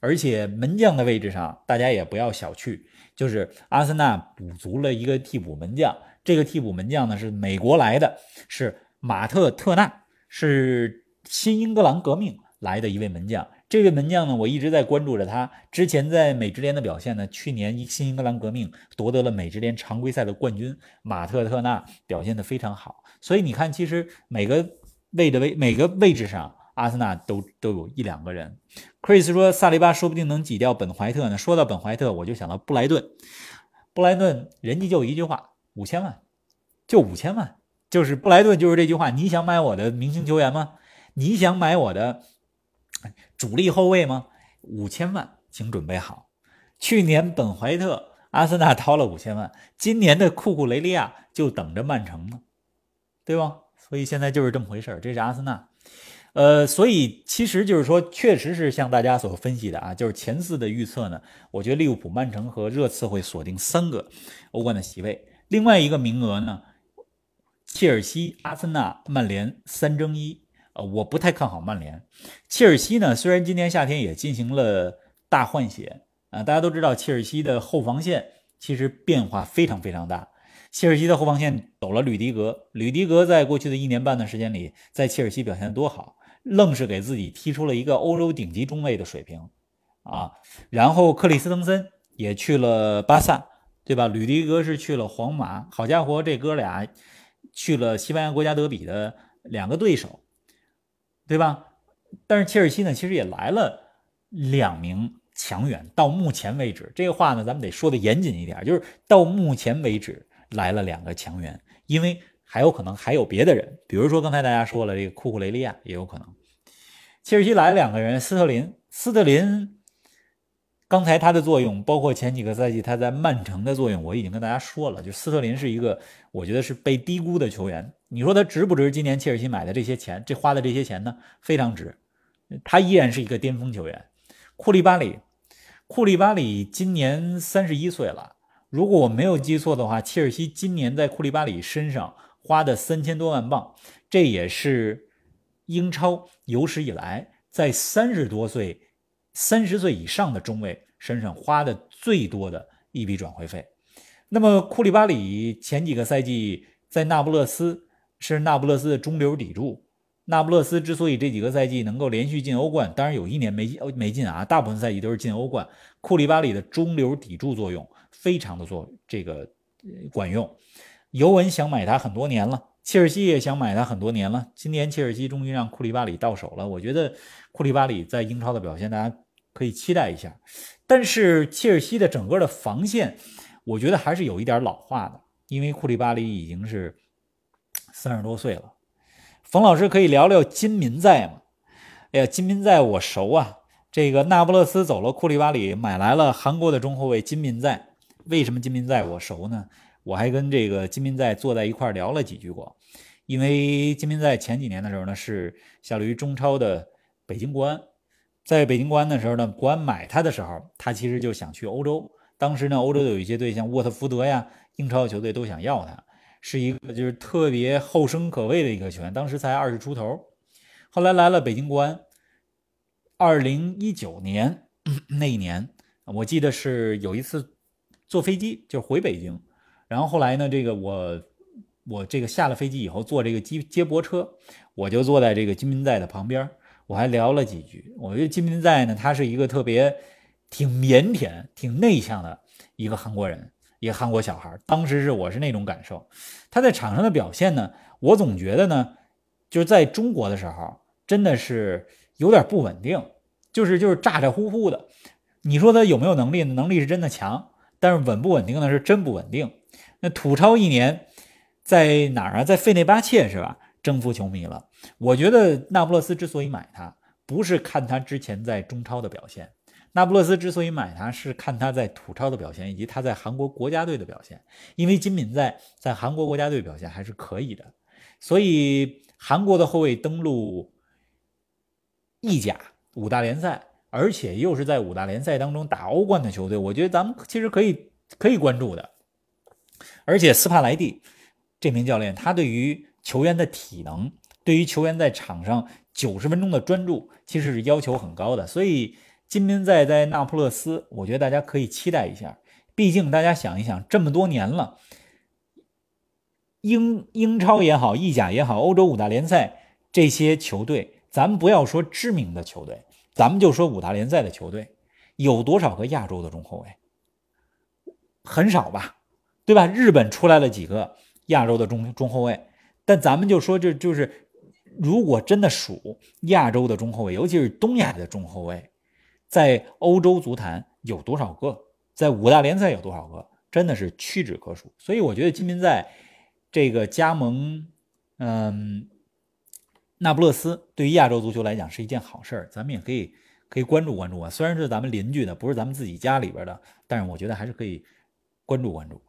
而且门将的位置上，大家也不要小觑，就是阿森纳补足了一个替补门将。这个替补门将呢是美国来的，是马特特纳，是新英格兰革命来的一位门将。这位门将呢，我一直在关注着他。之前在美职联的表现呢，去年新英格兰革命夺得了美职联常规赛的冠军，马特特纳表现的非常好。所以你看，其实每个位的位每个位置上，阿森纳都都有一两个人。Chris 说，萨利巴说不定能挤掉本怀特呢。说到本怀特，我就想到布莱顿，布莱顿人家就一句话。五千万，就五千万，就是布莱顿，就是这句话。你想买我的明星球员吗？你想买我的主力后卫吗？五千万，请准备好。去年本怀特，阿森纳掏了五千万，今年的库库雷利亚就等着曼城呢，对吧？所以现在就是这么回事这是阿森纳。呃，所以其实就是说，确实是像大家所分析的啊，就是前四的预测呢，我觉得利物浦、曼城和热刺会锁定三个欧冠的席位。另外一个名额呢，切尔西、阿森纳、曼联三争一。呃，我不太看好曼联。切尔西呢，虽然今年夏天也进行了大换血啊，大家都知道切尔西的后防线其实变化非常非常大。切尔西的后防线走了吕迪格，吕迪格在过去的一年半的时间里，在切尔西表现多好，愣是给自己踢出了一个欧洲顶级中卫的水平啊。然后克里斯滕森也去了巴萨。对吧？吕迪格是去了皇马，好家伙，这哥俩去了西班牙国家德比的两个对手，对吧？但是切尔西呢，其实也来了两名强援。到目前为止，这个话呢，咱们得说的严谨一点，就是到目前为止来了两个强援，因为还有可能还有别的人，比如说刚才大家说了这个库库雷利亚也有可能。切尔西来了两个人，斯特林，斯特林。刚才他的作用，包括前几个赛季他在曼城的作用，我已经跟大家说了。就斯特林是一个，我觉得是被低估的球员。你说他值不值今年切尔西买的这些钱？这花的这些钱呢？非常值。他依然是一个巅峰球员。库利巴里，库利巴里今年三十一岁了。如果我没有记错的话，切尔西今年在库利巴里身上花的三千多万镑，这也是英超有史以来在三十多岁。三十岁以上的中卫身上花的最多的一笔转会费。那么库利巴里前几个赛季在那不勒斯是那不勒斯的中流砥柱那不勒斯之所以这几个赛季能够连续进欧冠，当然有一年没进没进啊，大部分赛季都是进欧冠。库利巴里的中流砥柱作用非常的做这个管用。尤文想买他很多年了，切尔西也想买他很多年了。今年切尔西终于让库利巴里到手了，我觉得库利巴里在英超的表现大家可以期待一下。但是切尔西的整个的防线，我觉得还是有一点老化的，因为库利巴里已经是三十多岁了。冯老师可以聊聊金民在吗？哎呀，金民在我熟啊。这个那不勒斯走了库利巴里，买来了韩国的中后卫金民在。为什么金民在我熟呢？我还跟这个金民在坐在一块聊了几句过。因为金民在前几年的时候呢，是效力于中超的北京国安。在北京国安的时候呢，国安买他的时候，他其实就想去欧洲。当时呢，欧洲有一些队，像沃特福德呀、英超的球队都想要他。是一个就是特别后生可畏的一个球员，当时才二十出头，后来来了北京国安。二零一九年那一年，我记得是有一次坐飞机就回北京，然后后来呢，这个我我这个下了飞机以后坐这个接接驳车，我就坐在这个金民在的旁边，我还聊了几句。我觉得金民在呢，他是一个特别挺腼腆、挺内向的一个韩国人。一个韩国小孩，当时是我是那种感受，他在场上的表现呢，我总觉得呢，就是在中国的时候，真的是有点不稳定，就是就是咋咋呼呼的。你说他有没有能力？能力是真的强，但是稳不稳定呢？是真不稳定。那土超一年在哪儿啊？在费内巴切是吧？征服球迷了。我觉得那不勒斯之所以买他，不是看他之前在中超的表现。那不勒斯之所以买他，是看他在土超的表现，以及他在韩国国家队的表现。因为金敏在在韩国国家队表现还是可以的，所以韩国的后卫登陆意甲五大联赛，而且又是在五大联赛当中打欧冠的球队，我觉得咱们其实可以可以关注的。而且斯帕莱蒂这名教练，他对于球员的体能，对于球员在场上九十分钟的专注，其实是要求很高的，所以。金民在在那不勒斯，我觉得大家可以期待一下。毕竟大家想一想，这么多年了，英英超也好，意甲也好，欧洲五大联赛这些球队，咱们不要说知名的球队，咱们就说五大联赛的球队，有多少个亚洲的中后卫？很少吧，对吧？日本出来了几个亚洲的中中后卫，但咱们就说，这就是如果真的数亚洲的中后卫，尤其是东亚的中后卫。在欧洲足坛有多少个？在五大联赛有多少个？真的是屈指可数。所以我觉得金民在这个加盟，嗯，那不勒斯对于亚洲足球来讲是一件好事儿，咱们也可以可以关注关注啊。虽然是咱们邻居的，不是咱们自己家里边的，但是我觉得还是可以关注关注。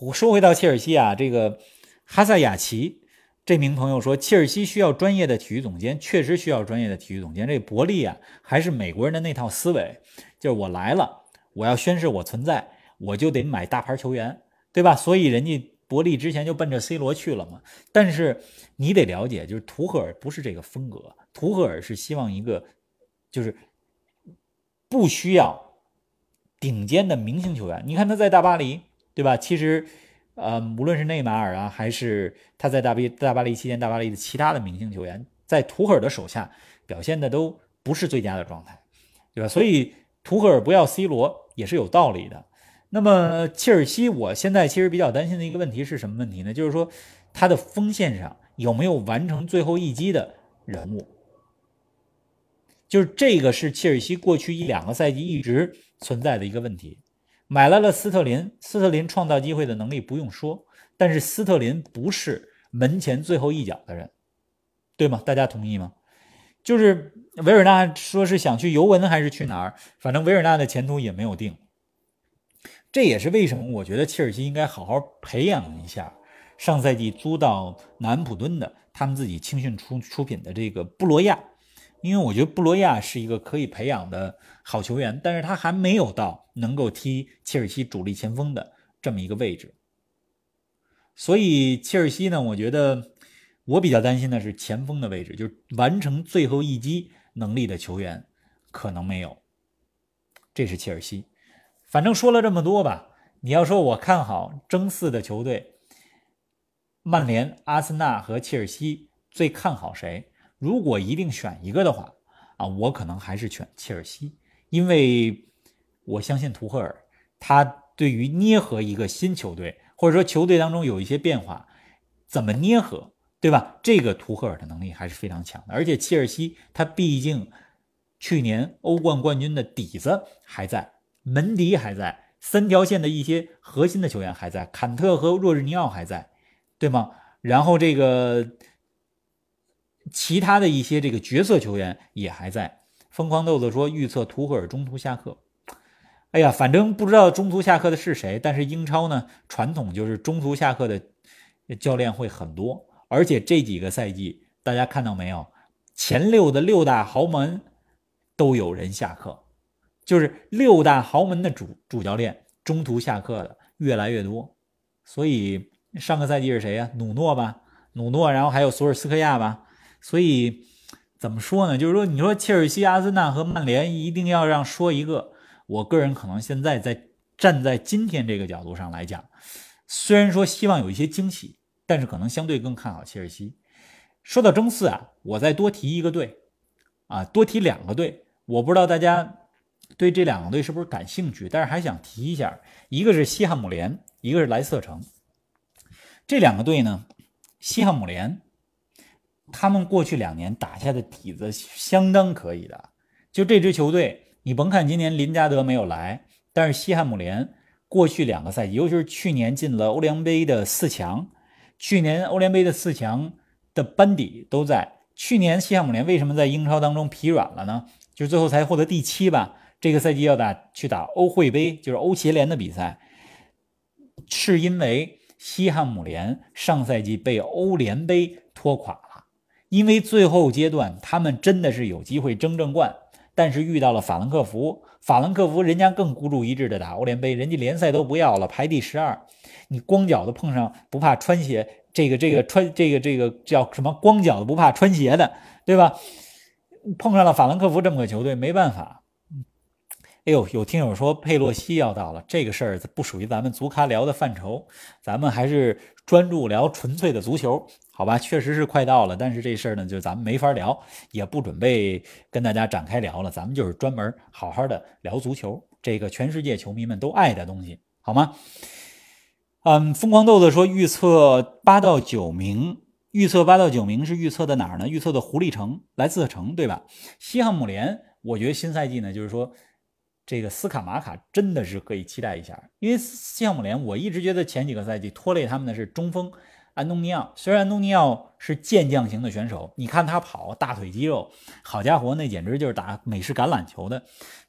我说回到切尔西啊，这个哈萨亚奇。这名朋友说，切尔西需要专业的体育总监，确实需要专业的体育总监。这伯利啊，还是美国人的那套思维，就是我来了，我要宣誓我存在，我就得买大牌球员，对吧？所以人家伯利之前就奔着 C 罗去了嘛。但是你得了解，就是图赫尔不是这个风格，图赫尔是希望一个就是不需要顶尖的明星球员。你看他在大巴黎，对吧？其实。呃，无论是内马尔啊，还是他在大巴大巴黎期间，大巴黎的其他的明星球员，在图赫尔的手下表现的都不是最佳的状态，对吧？所以图赫尔不要 C 罗也是有道理的。那么切尔西，我现在其实比较担心的一个问题是什么问题呢？就是说他的锋线上有没有完成最后一击的人物？就是这个是切尔西过去一两个赛季一直存在的一个问题。买来了斯特林，斯特林创造机会的能力不用说，但是斯特林不是门前最后一脚的人，对吗？大家同意吗？就是维尔纳说是想去尤文还是去哪儿，反正维尔纳的前途也没有定。这也是为什么我觉得切尔西应该好好培养一下上赛季租到南普敦的他们自己青训出出品的这个布罗亚。因为我觉得布罗亚是一个可以培养的好球员，但是他还没有到能够踢切尔西主力前锋的这么一个位置。所以切尔西呢，我觉得我比较担心的是前锋的位置，就是完成最后一击能力的球员可能没有。这是切尔西。反正说了这么多吧，你要说我看好争四的球队，曼联、阿森纳和切尔西最看好谁？如果一定选一个的话，啊，我可能还是选切尔西，因为我相信图赫尔，他对于捏合一个新球队，或者说球队当中有一些变化，怎么捏合，对吧？这个图赫尔的能力还是非常强的。而且切尔西他毕竟去年欧冠冠军的底子还在，门迪还在，三条线的一些核心的球员还在，坎特和若日尼奥还在，对吗？然后这个。其他的一些这个角色球员也还在。疯狂豆子说预测图赫尔中途下课。哎呀，反正不知道中途下课的是谁，但是英超呢，传统就是中途下课的教练会很多，而且这几个赛季大家看到没有，前六的六大豪门都有人下课，就是六大豪门的主主教练中途下课的越来越多。所以上个赛季是谁呀？努诺吧，努诺，然后还有索尔斯克亚吧。所以怎么说呢？就是说，你说切尔西、阿森纳和曼联一定要让说一个，我个人可能现在在站在今天这个角度上来讲，虽然说希望有一些惊喜，但是可能相对更看好切尔西。说到争四啊，我再多提一个队啊，多提两个队，我不知道大家对这两个队是不是感兴趣，但是还想提一下，一个是西汉姆联，一个是莱斯特城。这两个队呢，西汉姆联。他们过去两年打下的底子相当可以的，就这支球队，你甭看今年林加德没有来，但是西汉姆联过去两个赛季，尤其是去年进了欧联杯的四强，去年欧联杯的四强的班底都在。去年西汉姆联为什么在英超当中疲软了呢？就最后才获得第七吧。这个赛季要打去打欧会杯，就是欧协联的比赛，是因为西汉姆联上赛季被欧联杯拖垮。因为最后阶段他们真的是有机会争正冠，但是遇到了法兰克福，法兰克福人家更孤注一掷的打欧联杯，人家联赛都不要了，排第十二，你光脚的碰上不怕穿鞋，这个这个穿 这个这个叫什么？光脚的不怕穿鞋的，对吧？碰上了法兰克福这么个球队，没办法。哎呦，有听友说佩洛西要到了，这个事儿不属于咱们足咖聊的范畴，咱们还是专注聊纯粹的足球，好吧？确实是快到了，但是这事儿呢，就咱们没法聊，也不准备跟大家展开聊了，咱们就是专门好好的聊足球，这个全世界球迷们都爱的东西，好吗？嗯，疯狂豆子说预测八到九名，预测八到九名是预测的哪儿呢？预测的狐狸城、莱斯特城，对吧？西汉姆联，我觉得新赛季呢，就是说。这个斯卡马卡真的是可以期待一下，因为西汉姆联，我一直觉得前几个赛季拖累他们的是中锋安东尼奥。虽然安东尼奥是健将型的选手，你看他跑大腿肌肉，好家伙，那简直就是打美式橄榄球的。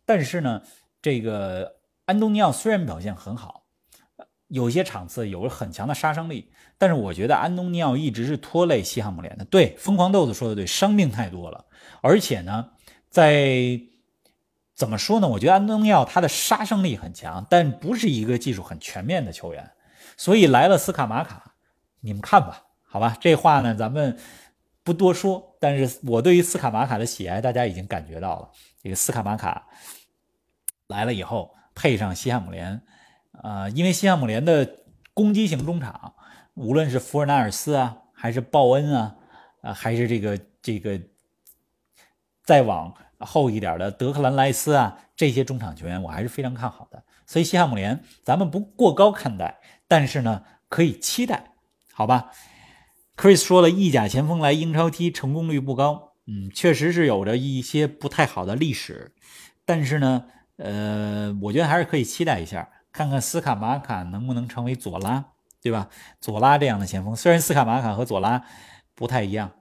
但是呢，这个安东尼奥虽然表现很好，有些场次有了很强的杀伤力，但是我觉得安东尼奥一直是拖累西汉姆联的。对，疯狂豆子说的对，伤病太多了，而且呢，在。怎么说呢？我觉得安东尼奥他的杀伤力很强，但不是一个技术很全面的球员。所以来了斯卡马卡，你们看吧，好吧，这话呢咱们不多说。但是我对于斯卡马卡的喜爱，大家已经感觉到了。这个斯卡马卡来了以后，配上西汉姆联，啊，因为西汉姆联的攻击型中场，无论是福尔纳尔斯啊，还是鲍恩啊，啊，还是这个这个再往。后一点的德克兰莱斯啊，这些中场球员我还是非常看好的。所以西汉姆联咱们不过高看待，但是呢可以期待，好吧？Chris 说了，意甲前锋来英超踢成功率不高，嗯，确实是有着一些不太好的历史。但是呢，呃，我觉得还是可以期待一下，看看斯卡马卡能不能成为左拉，对吧？左拉这样的前锋，虽然斯卡马卡和左拉不太一样，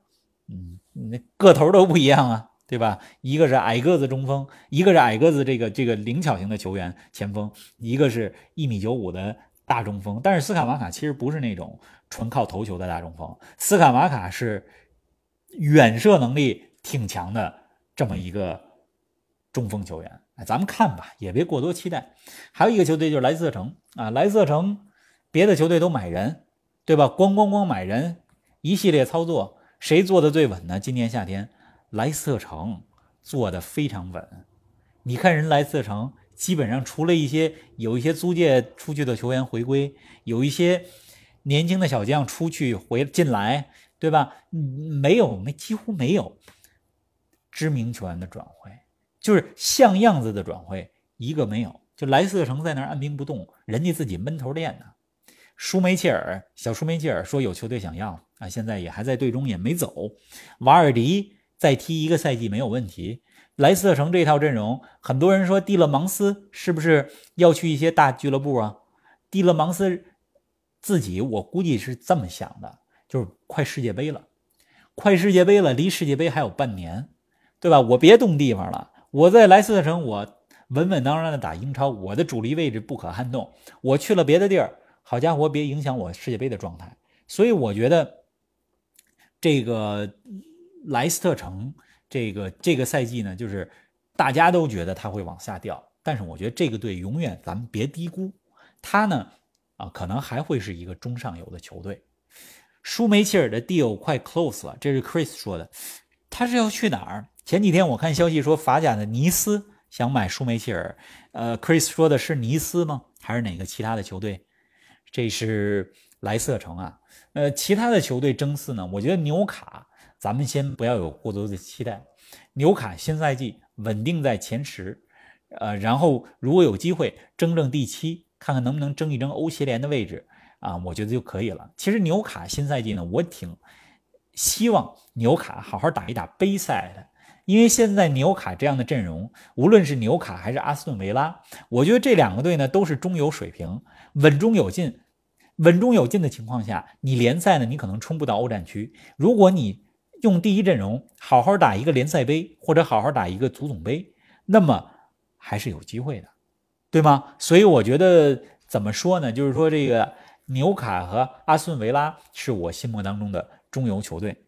嗯，那个头都不一样啊。对吧？一个是矮个子中锋，一个是矮个子这个这个灵巧型的球员前锋，一个是一米九五的大中锋。但是斯卡马卡其实不是那种纯靠头球的大中锋，斯卡马卡是远射能力挺强的这么一个中锋球员。哎，咱们看吧，也别过多期待。还有一个球队就是莱斯特城啊，莱斯特城别的球队都买人，对吧？咣咣咣买人，一系列操作，谁做的最稳呢？今年夏天。莱斯特城做的非常稳，你看人莱斯特城基本上除了一些有一些租借出去的球员回归，有一些年轻的小将出去回进来，对吧？没有，没几乎没有知名球员的转会，就是像样子的转会一个没有。就莱斯特城在那儿按兵不动，人家自己闷头练呢。舒梅切尔，小舒梅切尔说有球队想要啊，现在也还在队中，也没走。瓦尔迪再踢一个赛季没有问题。莱斯特城这套阵容，很多人说蒂勒芒斯是不是要去一些大俱乐部啊？蒂勒芒斯自己我估计是这么想的，就是快世界杯了，快世界杯了，离世界杯还有半年，对吧？我别动地方了，我在莱斯特城，我稳稳当当的打英超，我的主力位置不可撼动。我去了别的地儿，好家伙，别影响我世界杯的状态。所以我觉得这个莱斯特城。这个这个赛季呢，就是大家都觉得他会往下掉，但是我觉得这个队永远咱们别低估他呢，啊，可能还会是一个中上游的球队。舒梅切尔的 deal 快 close 了，这是 Chris 说的，他是要去哪儿？前几天我看消息说法甲的尼斯想买舒梅切尔，呃，Chris 说的是尼斯吗？还是哪个其他的球队？这是莱瑟城啊，呃，其他的球队争四呢？我觉得纽卡。咱们先不要有过多的期待，纽卡新赛季稳定在前十，呃，然后如果有机会争争第七，看看能不能争一争欧协联的位置啊，我觉得就可以了。其实纽卡新赛季呢，我挺希望纽卡好好打一打杯赛的，因为现在纽卡这样的阵容，无论是纽卡还是阿斯顿维拉，我觉得这两个队呢都是中游水平，稳中有进，稳中有进的情况下，你联赛呢你可能冲不到欧战区，如果你用第一阵容好好打一个联赛杯，或者好好打一个足总杯，那么还是有机会的，对吗？所以我觉得怎么说呢？就是说这个纽卡和阿斯顿维拉是我心目当中的中游球队。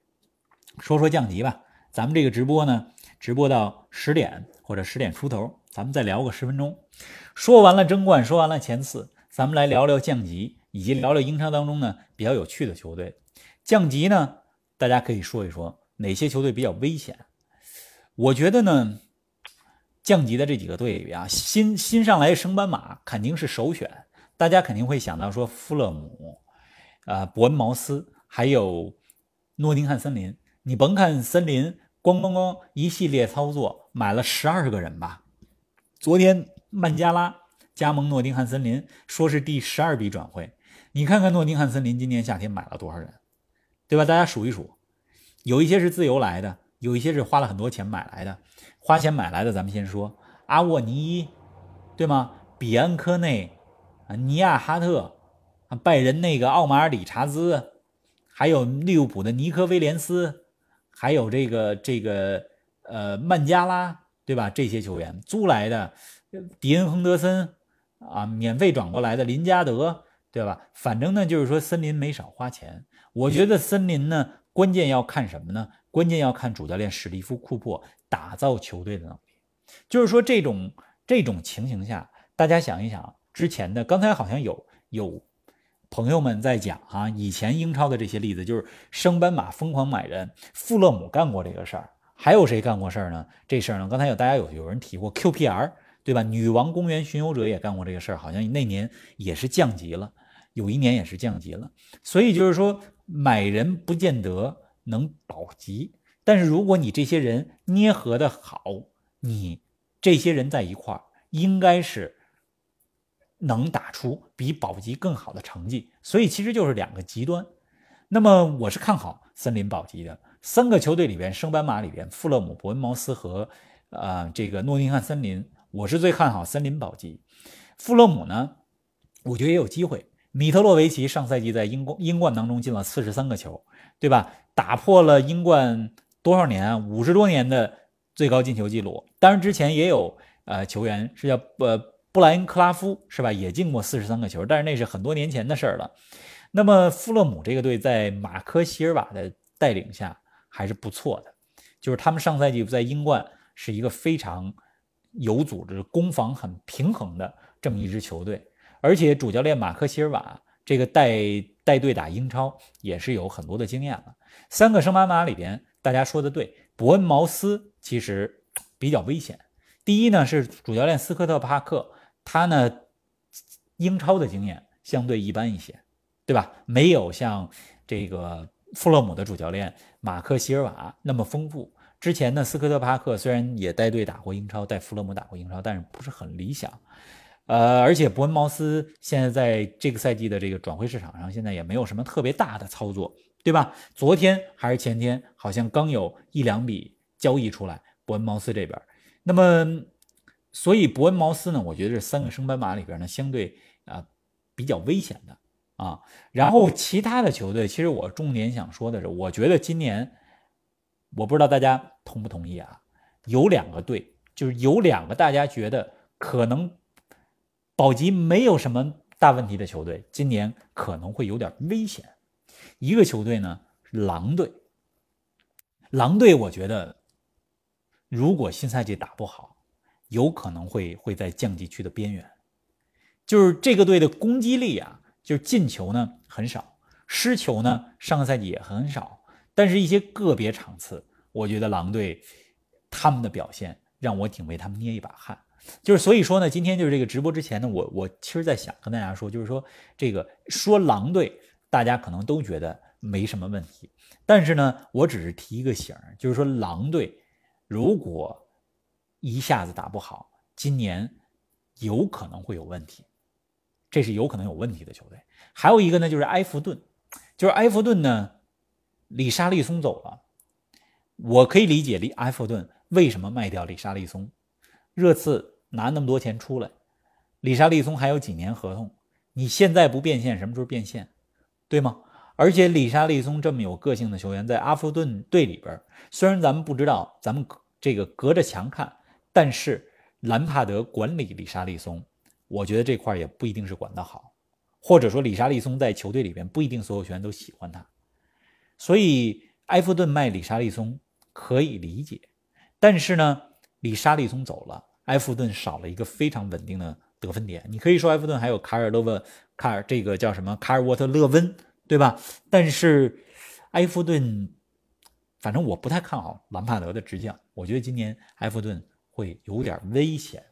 说说降级吧，咱们这个直播呢，直播到十点或者十点出头，咱们再聊个十分钟。说完了争冠，说完了前四，咱们来聊聊降级，以及聊聊英超当中呢比较有趣的球队。降级呢？大家可以说一说哪些球队比较危险？我觉得呢，降级的这几个队里啊，新新上来升班马肯定是首选。大家肯定会想到说，富勒姆、啊伯恩茅斯，还有诺丁汉森林。你甭看森林咣咣咣一系列操作，买了十二个人吧。昨天曼加拉加盟诺丁汉森林，说是第十二笔转会。你看看诺丁汉森林今年夏天买了多少人？对吧？大家数一数，有一些是自由来的，有一些是花了很多钱买来的。花钱买来的，咱们先说阿沃尼，对吗？比安科内，啊，尼亚哈特，啊，拜仁那个奥马尔理查兹，还有利物浦的尼科威廉斯，还有这个这个呃曼加拉，对吧？这些球员租来的，迪恩亨德森，啊，免费转过来的林加德，对吧？反正呢，就是说森林没少花钱。我觉得森林呢，关键要看什么呢？关键要看主教练史蒂夫·库珀打造球队的能力。就是说，这种这种情形下，大家想一想之前的，刚才好像有有朋友们在讲啊，以前英超的这些例子，就是升班马疯狂买人，富勒姆干过这个事儿，还有谁干过事儿呢？这事儿呢，刚才有大家有有人提过 QPR，对吧？女王公园巡游者也干过这个事儿，好像那年也是降级了，有一年也是降级了。所以就是说。买人不见得能保级，但是如果你这些人捏合的好，你这些人在一块儿，应该是能打出比保级更好的成绩。所以其实就是两个极端。那么我是看好森林保级的。三个球队里边，升班马里边，富勒姆、伯恩茅斯和呃这个诺丁汉森林，我是最看好森林保级。富勒姆呢，我觉得也有机会。米特洛维奇上赛季在英冠英冠当中进了四十三个球，对吧？打破了英冠多少年五十多年的最高进球记录。当然之前也有呃球员是叫呃布莱恩克拉夫，是吧？也进过四十三个球，但是那是很多年前的事儿了。那么富勒姆这个队在马科希尔瓦的带领下还是不错的，就是他们上赛季在英冠是一个非常有组织、攻防很平衡的这么一支球队。而且主教练马克希尔瓦这个带带队打英超也是有很多的经验了。三个升班马里边，大家说的对，伯恩茅斯其实比较危险。第一呢是主教练斯科特帕克，他呢英超的经验相对一般一些，对吧？没有像这个富勒姆的主教练马克希尔瓦那么丰富。之前呢，斯科特帕克虽然也带队打过英超，带富勒姆打过英超，但是不是很理想。呃，而且伯恩茅斯现在在这个赛季的这个转会市场上，现在也没有什么特别大的操作，对吧？昨天还是前天，好像刚有一两笔交易出来，伯恩茅斯这边。那么，所以伯恩茅斯呢，我觉得这三个升班马里边呢，相对啊比较危险的啊。然后其他的球队，其实我重点想说的是，我觉得今年。我不知道大家同不同意啊？有两个队，就是有两个大家觉得可能保级没有什么大问题的球队，今年可能会有点危险。一个球队呢狼队，狼队我觉得如果新赛季打不好，有可能会会在降级区的边缘。就是这个队的攻击力啊，就是进球呢很少，失球呢上个赛季也很少。但是，一些个别场次，我觉得狼队他们的表现让我挺为他们捏一把汗。就是所以说呢，今天就是这个直播之前呢，我我其实在想跟大家说，就是说这个说狼队，大家可能都觉得没什么问题。但是呢，我只是提一个醒，就是说狼队如果一下子打不好，今年有可能会有问题。这是有可能有问题的球队。还有一个呢，就是埃弗顿，就是埃弗顿呢。里沙利松走了，我可以理解里埃弗顿为什么卖掉里沙利松。热刺拿那么多钱出来，里沙利松还有几年合同，你现在不变现，什么时候变现？对吗？而且里沙利松这么有个性的球员，在阿弗顿队里边，虽然咱们不知道，咱们这个隔着墙看，但是兰帕德管理里沙利松，我觉得这块也不一定是管得好，或者说里沙利松在球队里边不一定所有球员都喜欢他。所以埃弗顿卖里沙利松可以理解，但是呢，里沙利松走了，埃弗顿少了一个非常稳定的得分点。你可以说埃弗顿还有卡尔勒温，卡尔这个叫什么卡尔沃特勒温，对吧？但是埃弗顿，反正我不太看好兰帕德的执教，我觉得今年埃弗顿会有点危险。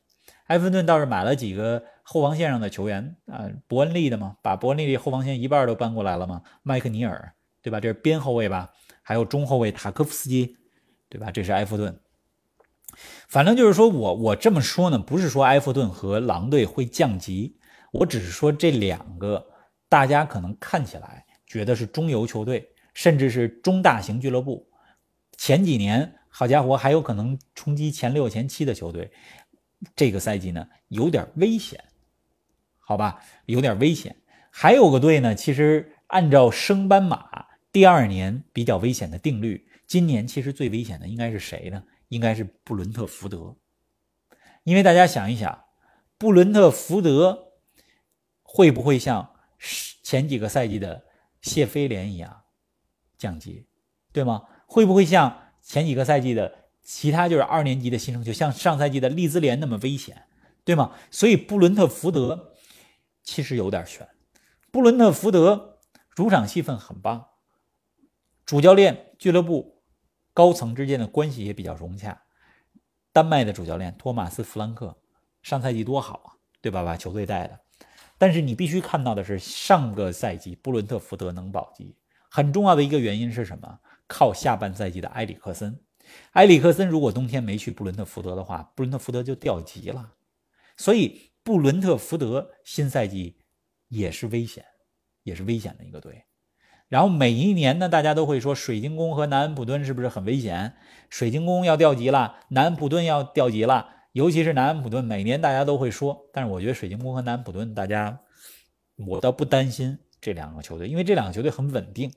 埃弗顿倒是买了几个后防线上的球员啊，伯恩利的嘛，把伯恩利的后防线一半都搬过来了嘛，麦克尼尔。对吧？这是边后卫吧？还有中后卫塔科夫斯基，对吧？这是埃弗顿。反正就是说我我这么说呢，不是说埃弗顿和狼队会降级，我只是说这两个大家可能看起来觉得是中游球队，甚至是中大型俱乐部，前几年好家伙还有可能冲击前六前七的球队，这个赛季呢有点危险，好吧？有点危险。还有个队呢，其实按照升班马。第二年比较危险的定律，今年其实最危险的应该是谁呢？应该是布伦特福德，因为大家想一想，布伦特福德会不会像前几个赛季的谢菲联一样降级，对吗？会不会像前几个赛季的其他就是二年级的新生球，像上赛季的利兹联那么危险，对吗？所以布伦特福德其实有点悬。布伦特福德主场戏份很棒。主教练、俱乐部高层之间的关系也比较融洽。丹麦的主教练托马斯·弗兰克上赛季多好啊，对吧？把球队带的。但是你必须看到的是，上个赛季布伦特福德能保级，很重要的一个原因是什么？靠下半赛季的埃里克森。埃里克森如果冬天没去布伦特福德的话，布伦特福德就掉级了。所以布伦特福德新赛季也是危险，也是危险的一个队。然后每一年呢，大家都会说水晶宫和南安普敦是不是很危险？水晶宫要掉级了，南安普敦要掉级了。尤其是南安普敦，每年大家都会说。但是我觉得水晶宫和南安普敦，大家我倒不担心这两个球队，因为这两个球队很稳定。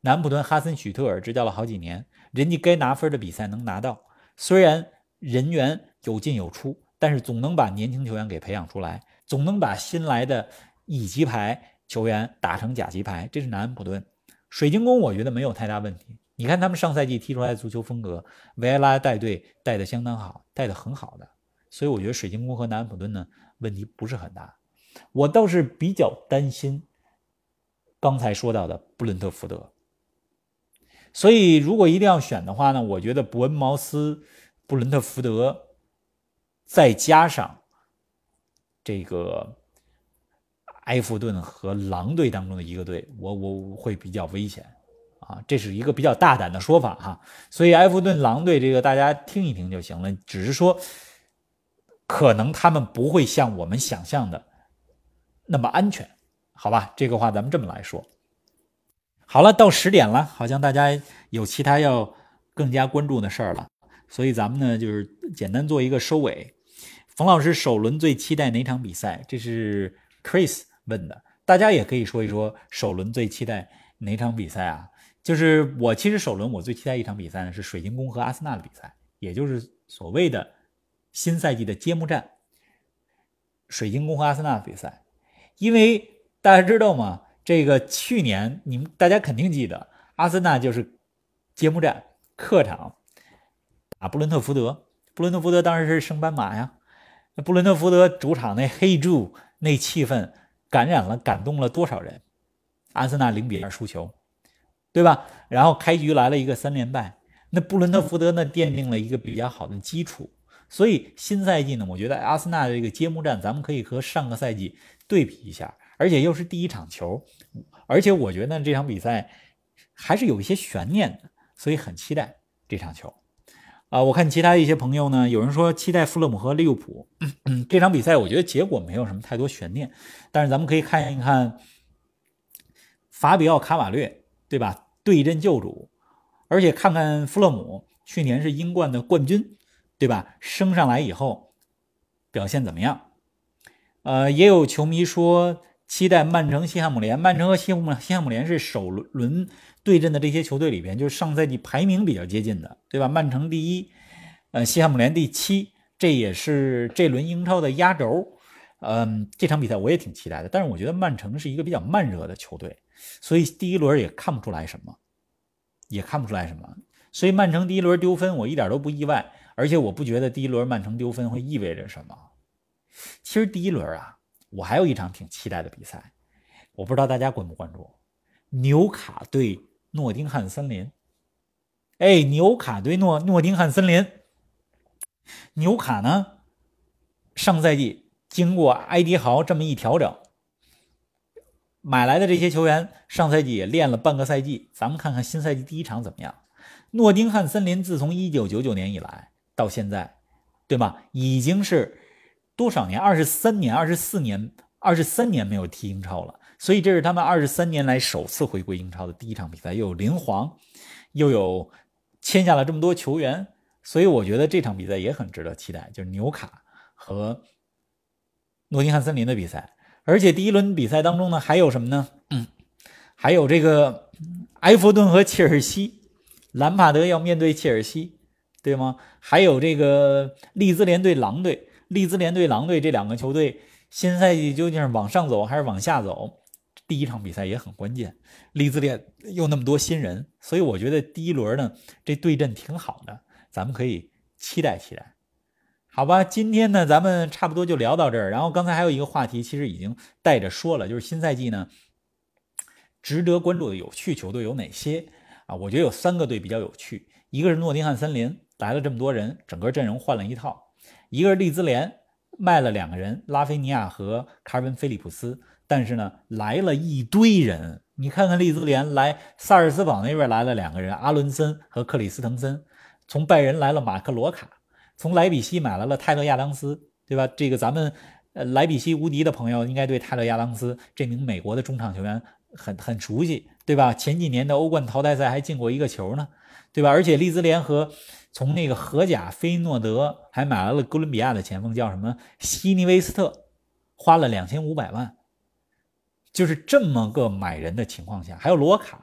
南普敦哈森许特尔执教了好几年，人家该拿分的比赛能拿到，虽然人员有进有出，但是总能把年轻球员给培养出来，总能把新来的乙级牌。球员打成甲级牌，这是南安普顿。水晶宫我觉得没有太大问题。你看他们上赛季踢出来的足球风格，维埃拉带队带的相当好，带的很好的。所以我觉得水晶宫和南安普顿呢问题不是很大。我倒是比较担心刚才说到的布伦特福德。所以如果一定要选的话呢，我觉得伯恩茅斯、布伦特福德，再加上这个。埃弗顿和狼队当中的一个队，我我会比较危险，啊，这是一个比较大胆的说法哈。所以埃弗顿狼队这个大家听一听就行了，只是说可能他们不会像我们想象的那么安全，好吧？这个话咱们这么来说。好了，到十点了，好像大家有其他要更加关注的事儿了，所以咱们呢就是简单做一个收尾。冯老师首轮最期待哪场比赛？这是 Chris 问的，大家也可以说一说首轮最期待哪场比赛啊？就是我其实首轮我最期待一场比赛呢是水晶宫和阿森纳的比赛，也就是所谓的新赛季的揭幕战，水晶宫和阿森纳比赛，因为大家知道吗？这个去年你们大家肯定记得，阿森纳就是揭幕战客场打布伦特福德，布伦特福德当时是升班马呀。布伦特福德主场那黑柱那气氛感染了，感动了多少人？阿森纳零比二输球，对吧？然后开局来了一个三连败，那布伦特福德呢奠定了一个比较好的基础。所以新赛季呢，我觉得阿森纳的这个揭幕战，咱们可以和上个赛季对比一下。而且又是第一场球，而且我觉得这场比赛还是有一些悬念的，所以很期待这场球。啊，我看其他一些朋友呢，有人说期待富勒姆和利物浦这场比赛，我觉得结果没有什么太多悬念，但是咱们可以看一看法比奥卡瓦略，对吧？对阵旧主，而且看看富勒姆去年是英冠的冠军，对吧？升上来以后表现怎么样？呃，也有球迷说。期待曼城、西汉姆联。曼城和西汉姆西汉姆联是首轮对阵的这些球队里边，就是上赛季排名比较接近的，对吧？曼城第一，呃，西汉姆联第七，这也是这轮英超的压轴。嗯，这场比赛我也挺期待的，但是我觉得曼城是一个比较慢热的球队，所以第一轮也看不出来什么，也看不出来什么。所以曼城第一轮丢分，我一点都不意外，而且我不觉得第一轮曼城丢分会意味着什么。其实第一轮啊。我还有一场挺期待的比赛，我不知道大家关不关注，纽卡对诺丁汉森林。哎，纽卡对诺诺丁汉森林。纽卡呢，上赛季经过埃迪豪这么一调整，买来的这些球员上赛季也练了半个赛季，咱们看看新赛季第一场怎么样。诺丁汉森林自从一九九九年以来到现在，对吗？已经是。多少年？二十三年、二十四年、二十三年没有踢英超了，所以这是他们二十三年来首次回归英超的第一场比赛，又有林皇，又有签下了这么多球员，所以我觉得这场比赛也很值得期待，就是纽卡和诺丁汉森林的比赛。而且第一轮比赛当中呢，还有什么呢？嗯，还有这个埃弗顿和切尔西，兰帕德要面对切尔西，对吗？还有这个利兹联队狼队。利兹联对狼队这两个球队，新赛季究竟是往上走还是往下走？第一场比赛也很关键。利兹联又那么多新人，所以我觉得第一轮呢，这对阵挺好的，咱们可以期待期待。好吧，今天呢，咱们差不多就聊到这儿。然后刚才还有一个话题，其实已经带着说了，就是新赛季呢，值得关注的有趣球队有哪些啊？我觉得有三个队比较有趣，一个是诺丁汉森林，来了这么多人，整个阵容换了一套。一个是利兹联卖了两个人，拉菲尼亚和卡尔文·菲利普斯，但是呢来了一堆人。你看看利兹联来萨尔斯堡那边来了两个人，阿伦森和克里斯滕森。从拜仁来了马克罗卡，从莱比锡买来了泰勒亚当斯，对吧？这个咱们呃莱比锡无敌的朋友应该对泰勒亚当斯这名美国的中场球员很很熟悉，对吧？前几年的欧冠淘汰赛还进过一个球呢，对吧？而且利兹联和从那个荷甲菲诺德还买来了哥伦比亚的前锋，叫什么西尼维斯特，花了两千五百万，就是这么个买人的情况下，还有罗卡，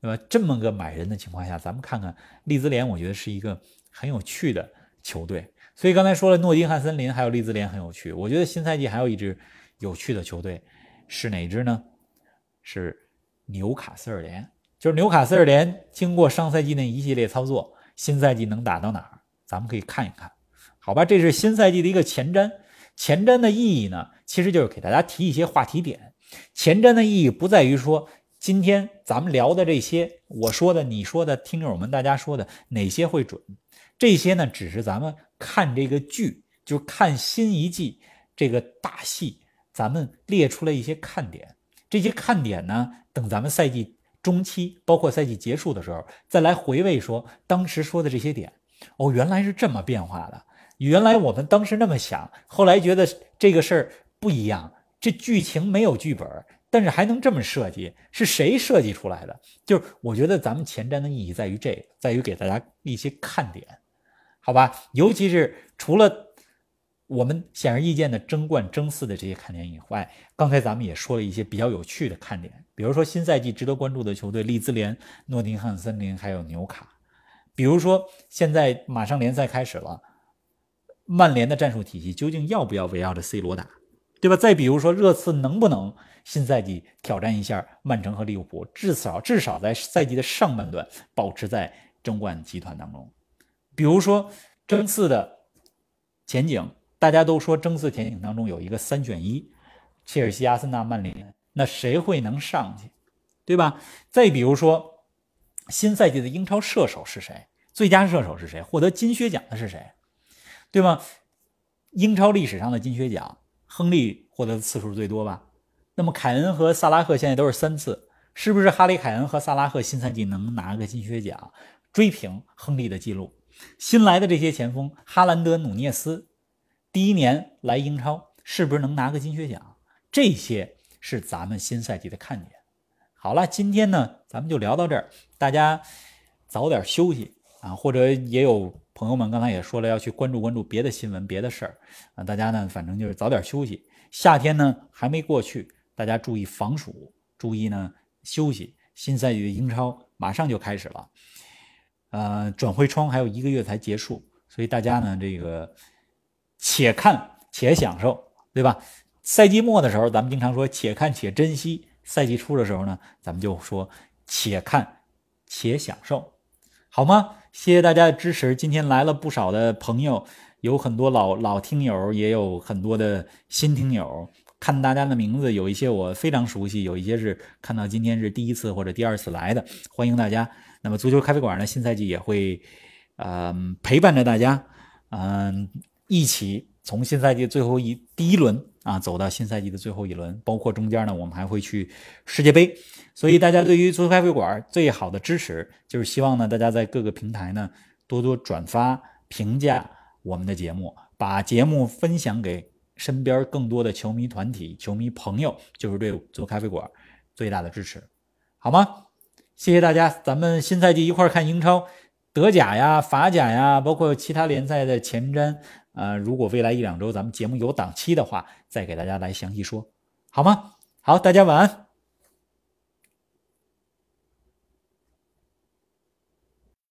对吧？这么个买人的情况下，咱们看看利兹联，我觉得是一个很有趣的球队。所以刚才说了，诺丁汉森林还有利兹联很有趣。我觉得新赛季还有一支有趣的球队是哪支呢？是纽卡斯尔联，就是纽卡斯尔联经过上赛季那一系列操作。新赛季能打到哪儿？咱们可以看一看，好吧？这是新赛季的一个前瞻。前瞻的意义呢，其实就是给大家提一些话题点。前瞻的意义不在于说今天咱们聊的这些，我说的、你说的、听友们大家说的哪些会准，这些呢，只是咱们看这个剧，就看新一季这个大戏，咱们列出了一些看点。这些看点呢，等咱们赛季。中期，包括赛季结束的时候，再来回味说当时说的这些点，哦，原来是这么变化的，原来我们当时那么想，后来觉得这个事儿不一样，这剧情没有剧本，但是还能这么设计，是谁设计出来的？就是我觉得咱们前瞻的意义在于这个，在于给大家一些看点，好吧？尤其是除了。我们显而易见的争冠、争四的这些看点以外，刚才咱们也说了一些比较有趣的看点，比如说新赛季值得关注的球队利兹联、诺丁汉森林还有纽卡，比如说现在马上联赛开始了，曼联的战术体系究竟要不要围绕着 C 罗打，对吧？再比如说热刺能不能新赛季挑战一下曼城和利物浦，至少至少在赛季的上半段保持在争冠集团当中，比如说争四的前景。大家都说争四前景当中有一个三选一，切尔西、阿森纳、曼联，那谁会能上去，对吧？再比如说，新赛季的英超射手是谁？最佳射手是谁？获得金靴奖的是谁？对吗？英超历史上的金靴奖，亨利获得的次数最多吧？那么凯恩和萨拉赫现在都是三次，是不是哈里凯恩和萨拉赫新赛季能拿个金靴奖，追平亨利的记录？新来的这些前锋，哈兰德、努涅斯。第一年来英超，是不是能拿个金靴奖？这些是咱们新赛季的看点。好了，今天呢，咱们就聊到这儿。大家早点休息啊，或者也有朋友们刚才也说了要去关注关注别的新闻、别的事儿啊。大家呢，反正就是早点休息。夏天呢还没过去，大家注意防暑，注意呢休息。新赛季的英超马上就开始了，呃，转会窗还有一个月才结束，所以大家呢这个。且看且享受，对吧？赛季末的时候，咱们经常说“且看且珍惜”；赛季初的时候呢，咱们就说“且看且享受”，好吗？谢谢大家的支持。今天来了不少的朋友，有很多老老听友，也有很多的新听友。看大家的名字，有一些我非常熟悉，有一些是看到今天是第一次或者第二次来的，欢迎大家。那么足球咖啡馆呢，新赛季也会，嗯，陪伴着大家，嗯。一起从新赛季最后一第一轮啊走到新赛季的最后一轮，包括中间呢，我们还会去世界杯。所以大家对于足球咖啡馆最好的支持，就是希望呢大家在各个平台呢多多转发、评价我们的节目，把节目分享给身边更多的球迷团体、球迷朋友，就是对足球咖啡馆最大的支持，好吗？谢谢大家，咱们新赛季一块看英超、德甲呀、法甲呀，包括其他联赛的前瞻。呃，如果未来一两周咱们节目有档期的话，再给大家来详细说，好吗？好，大家晚安。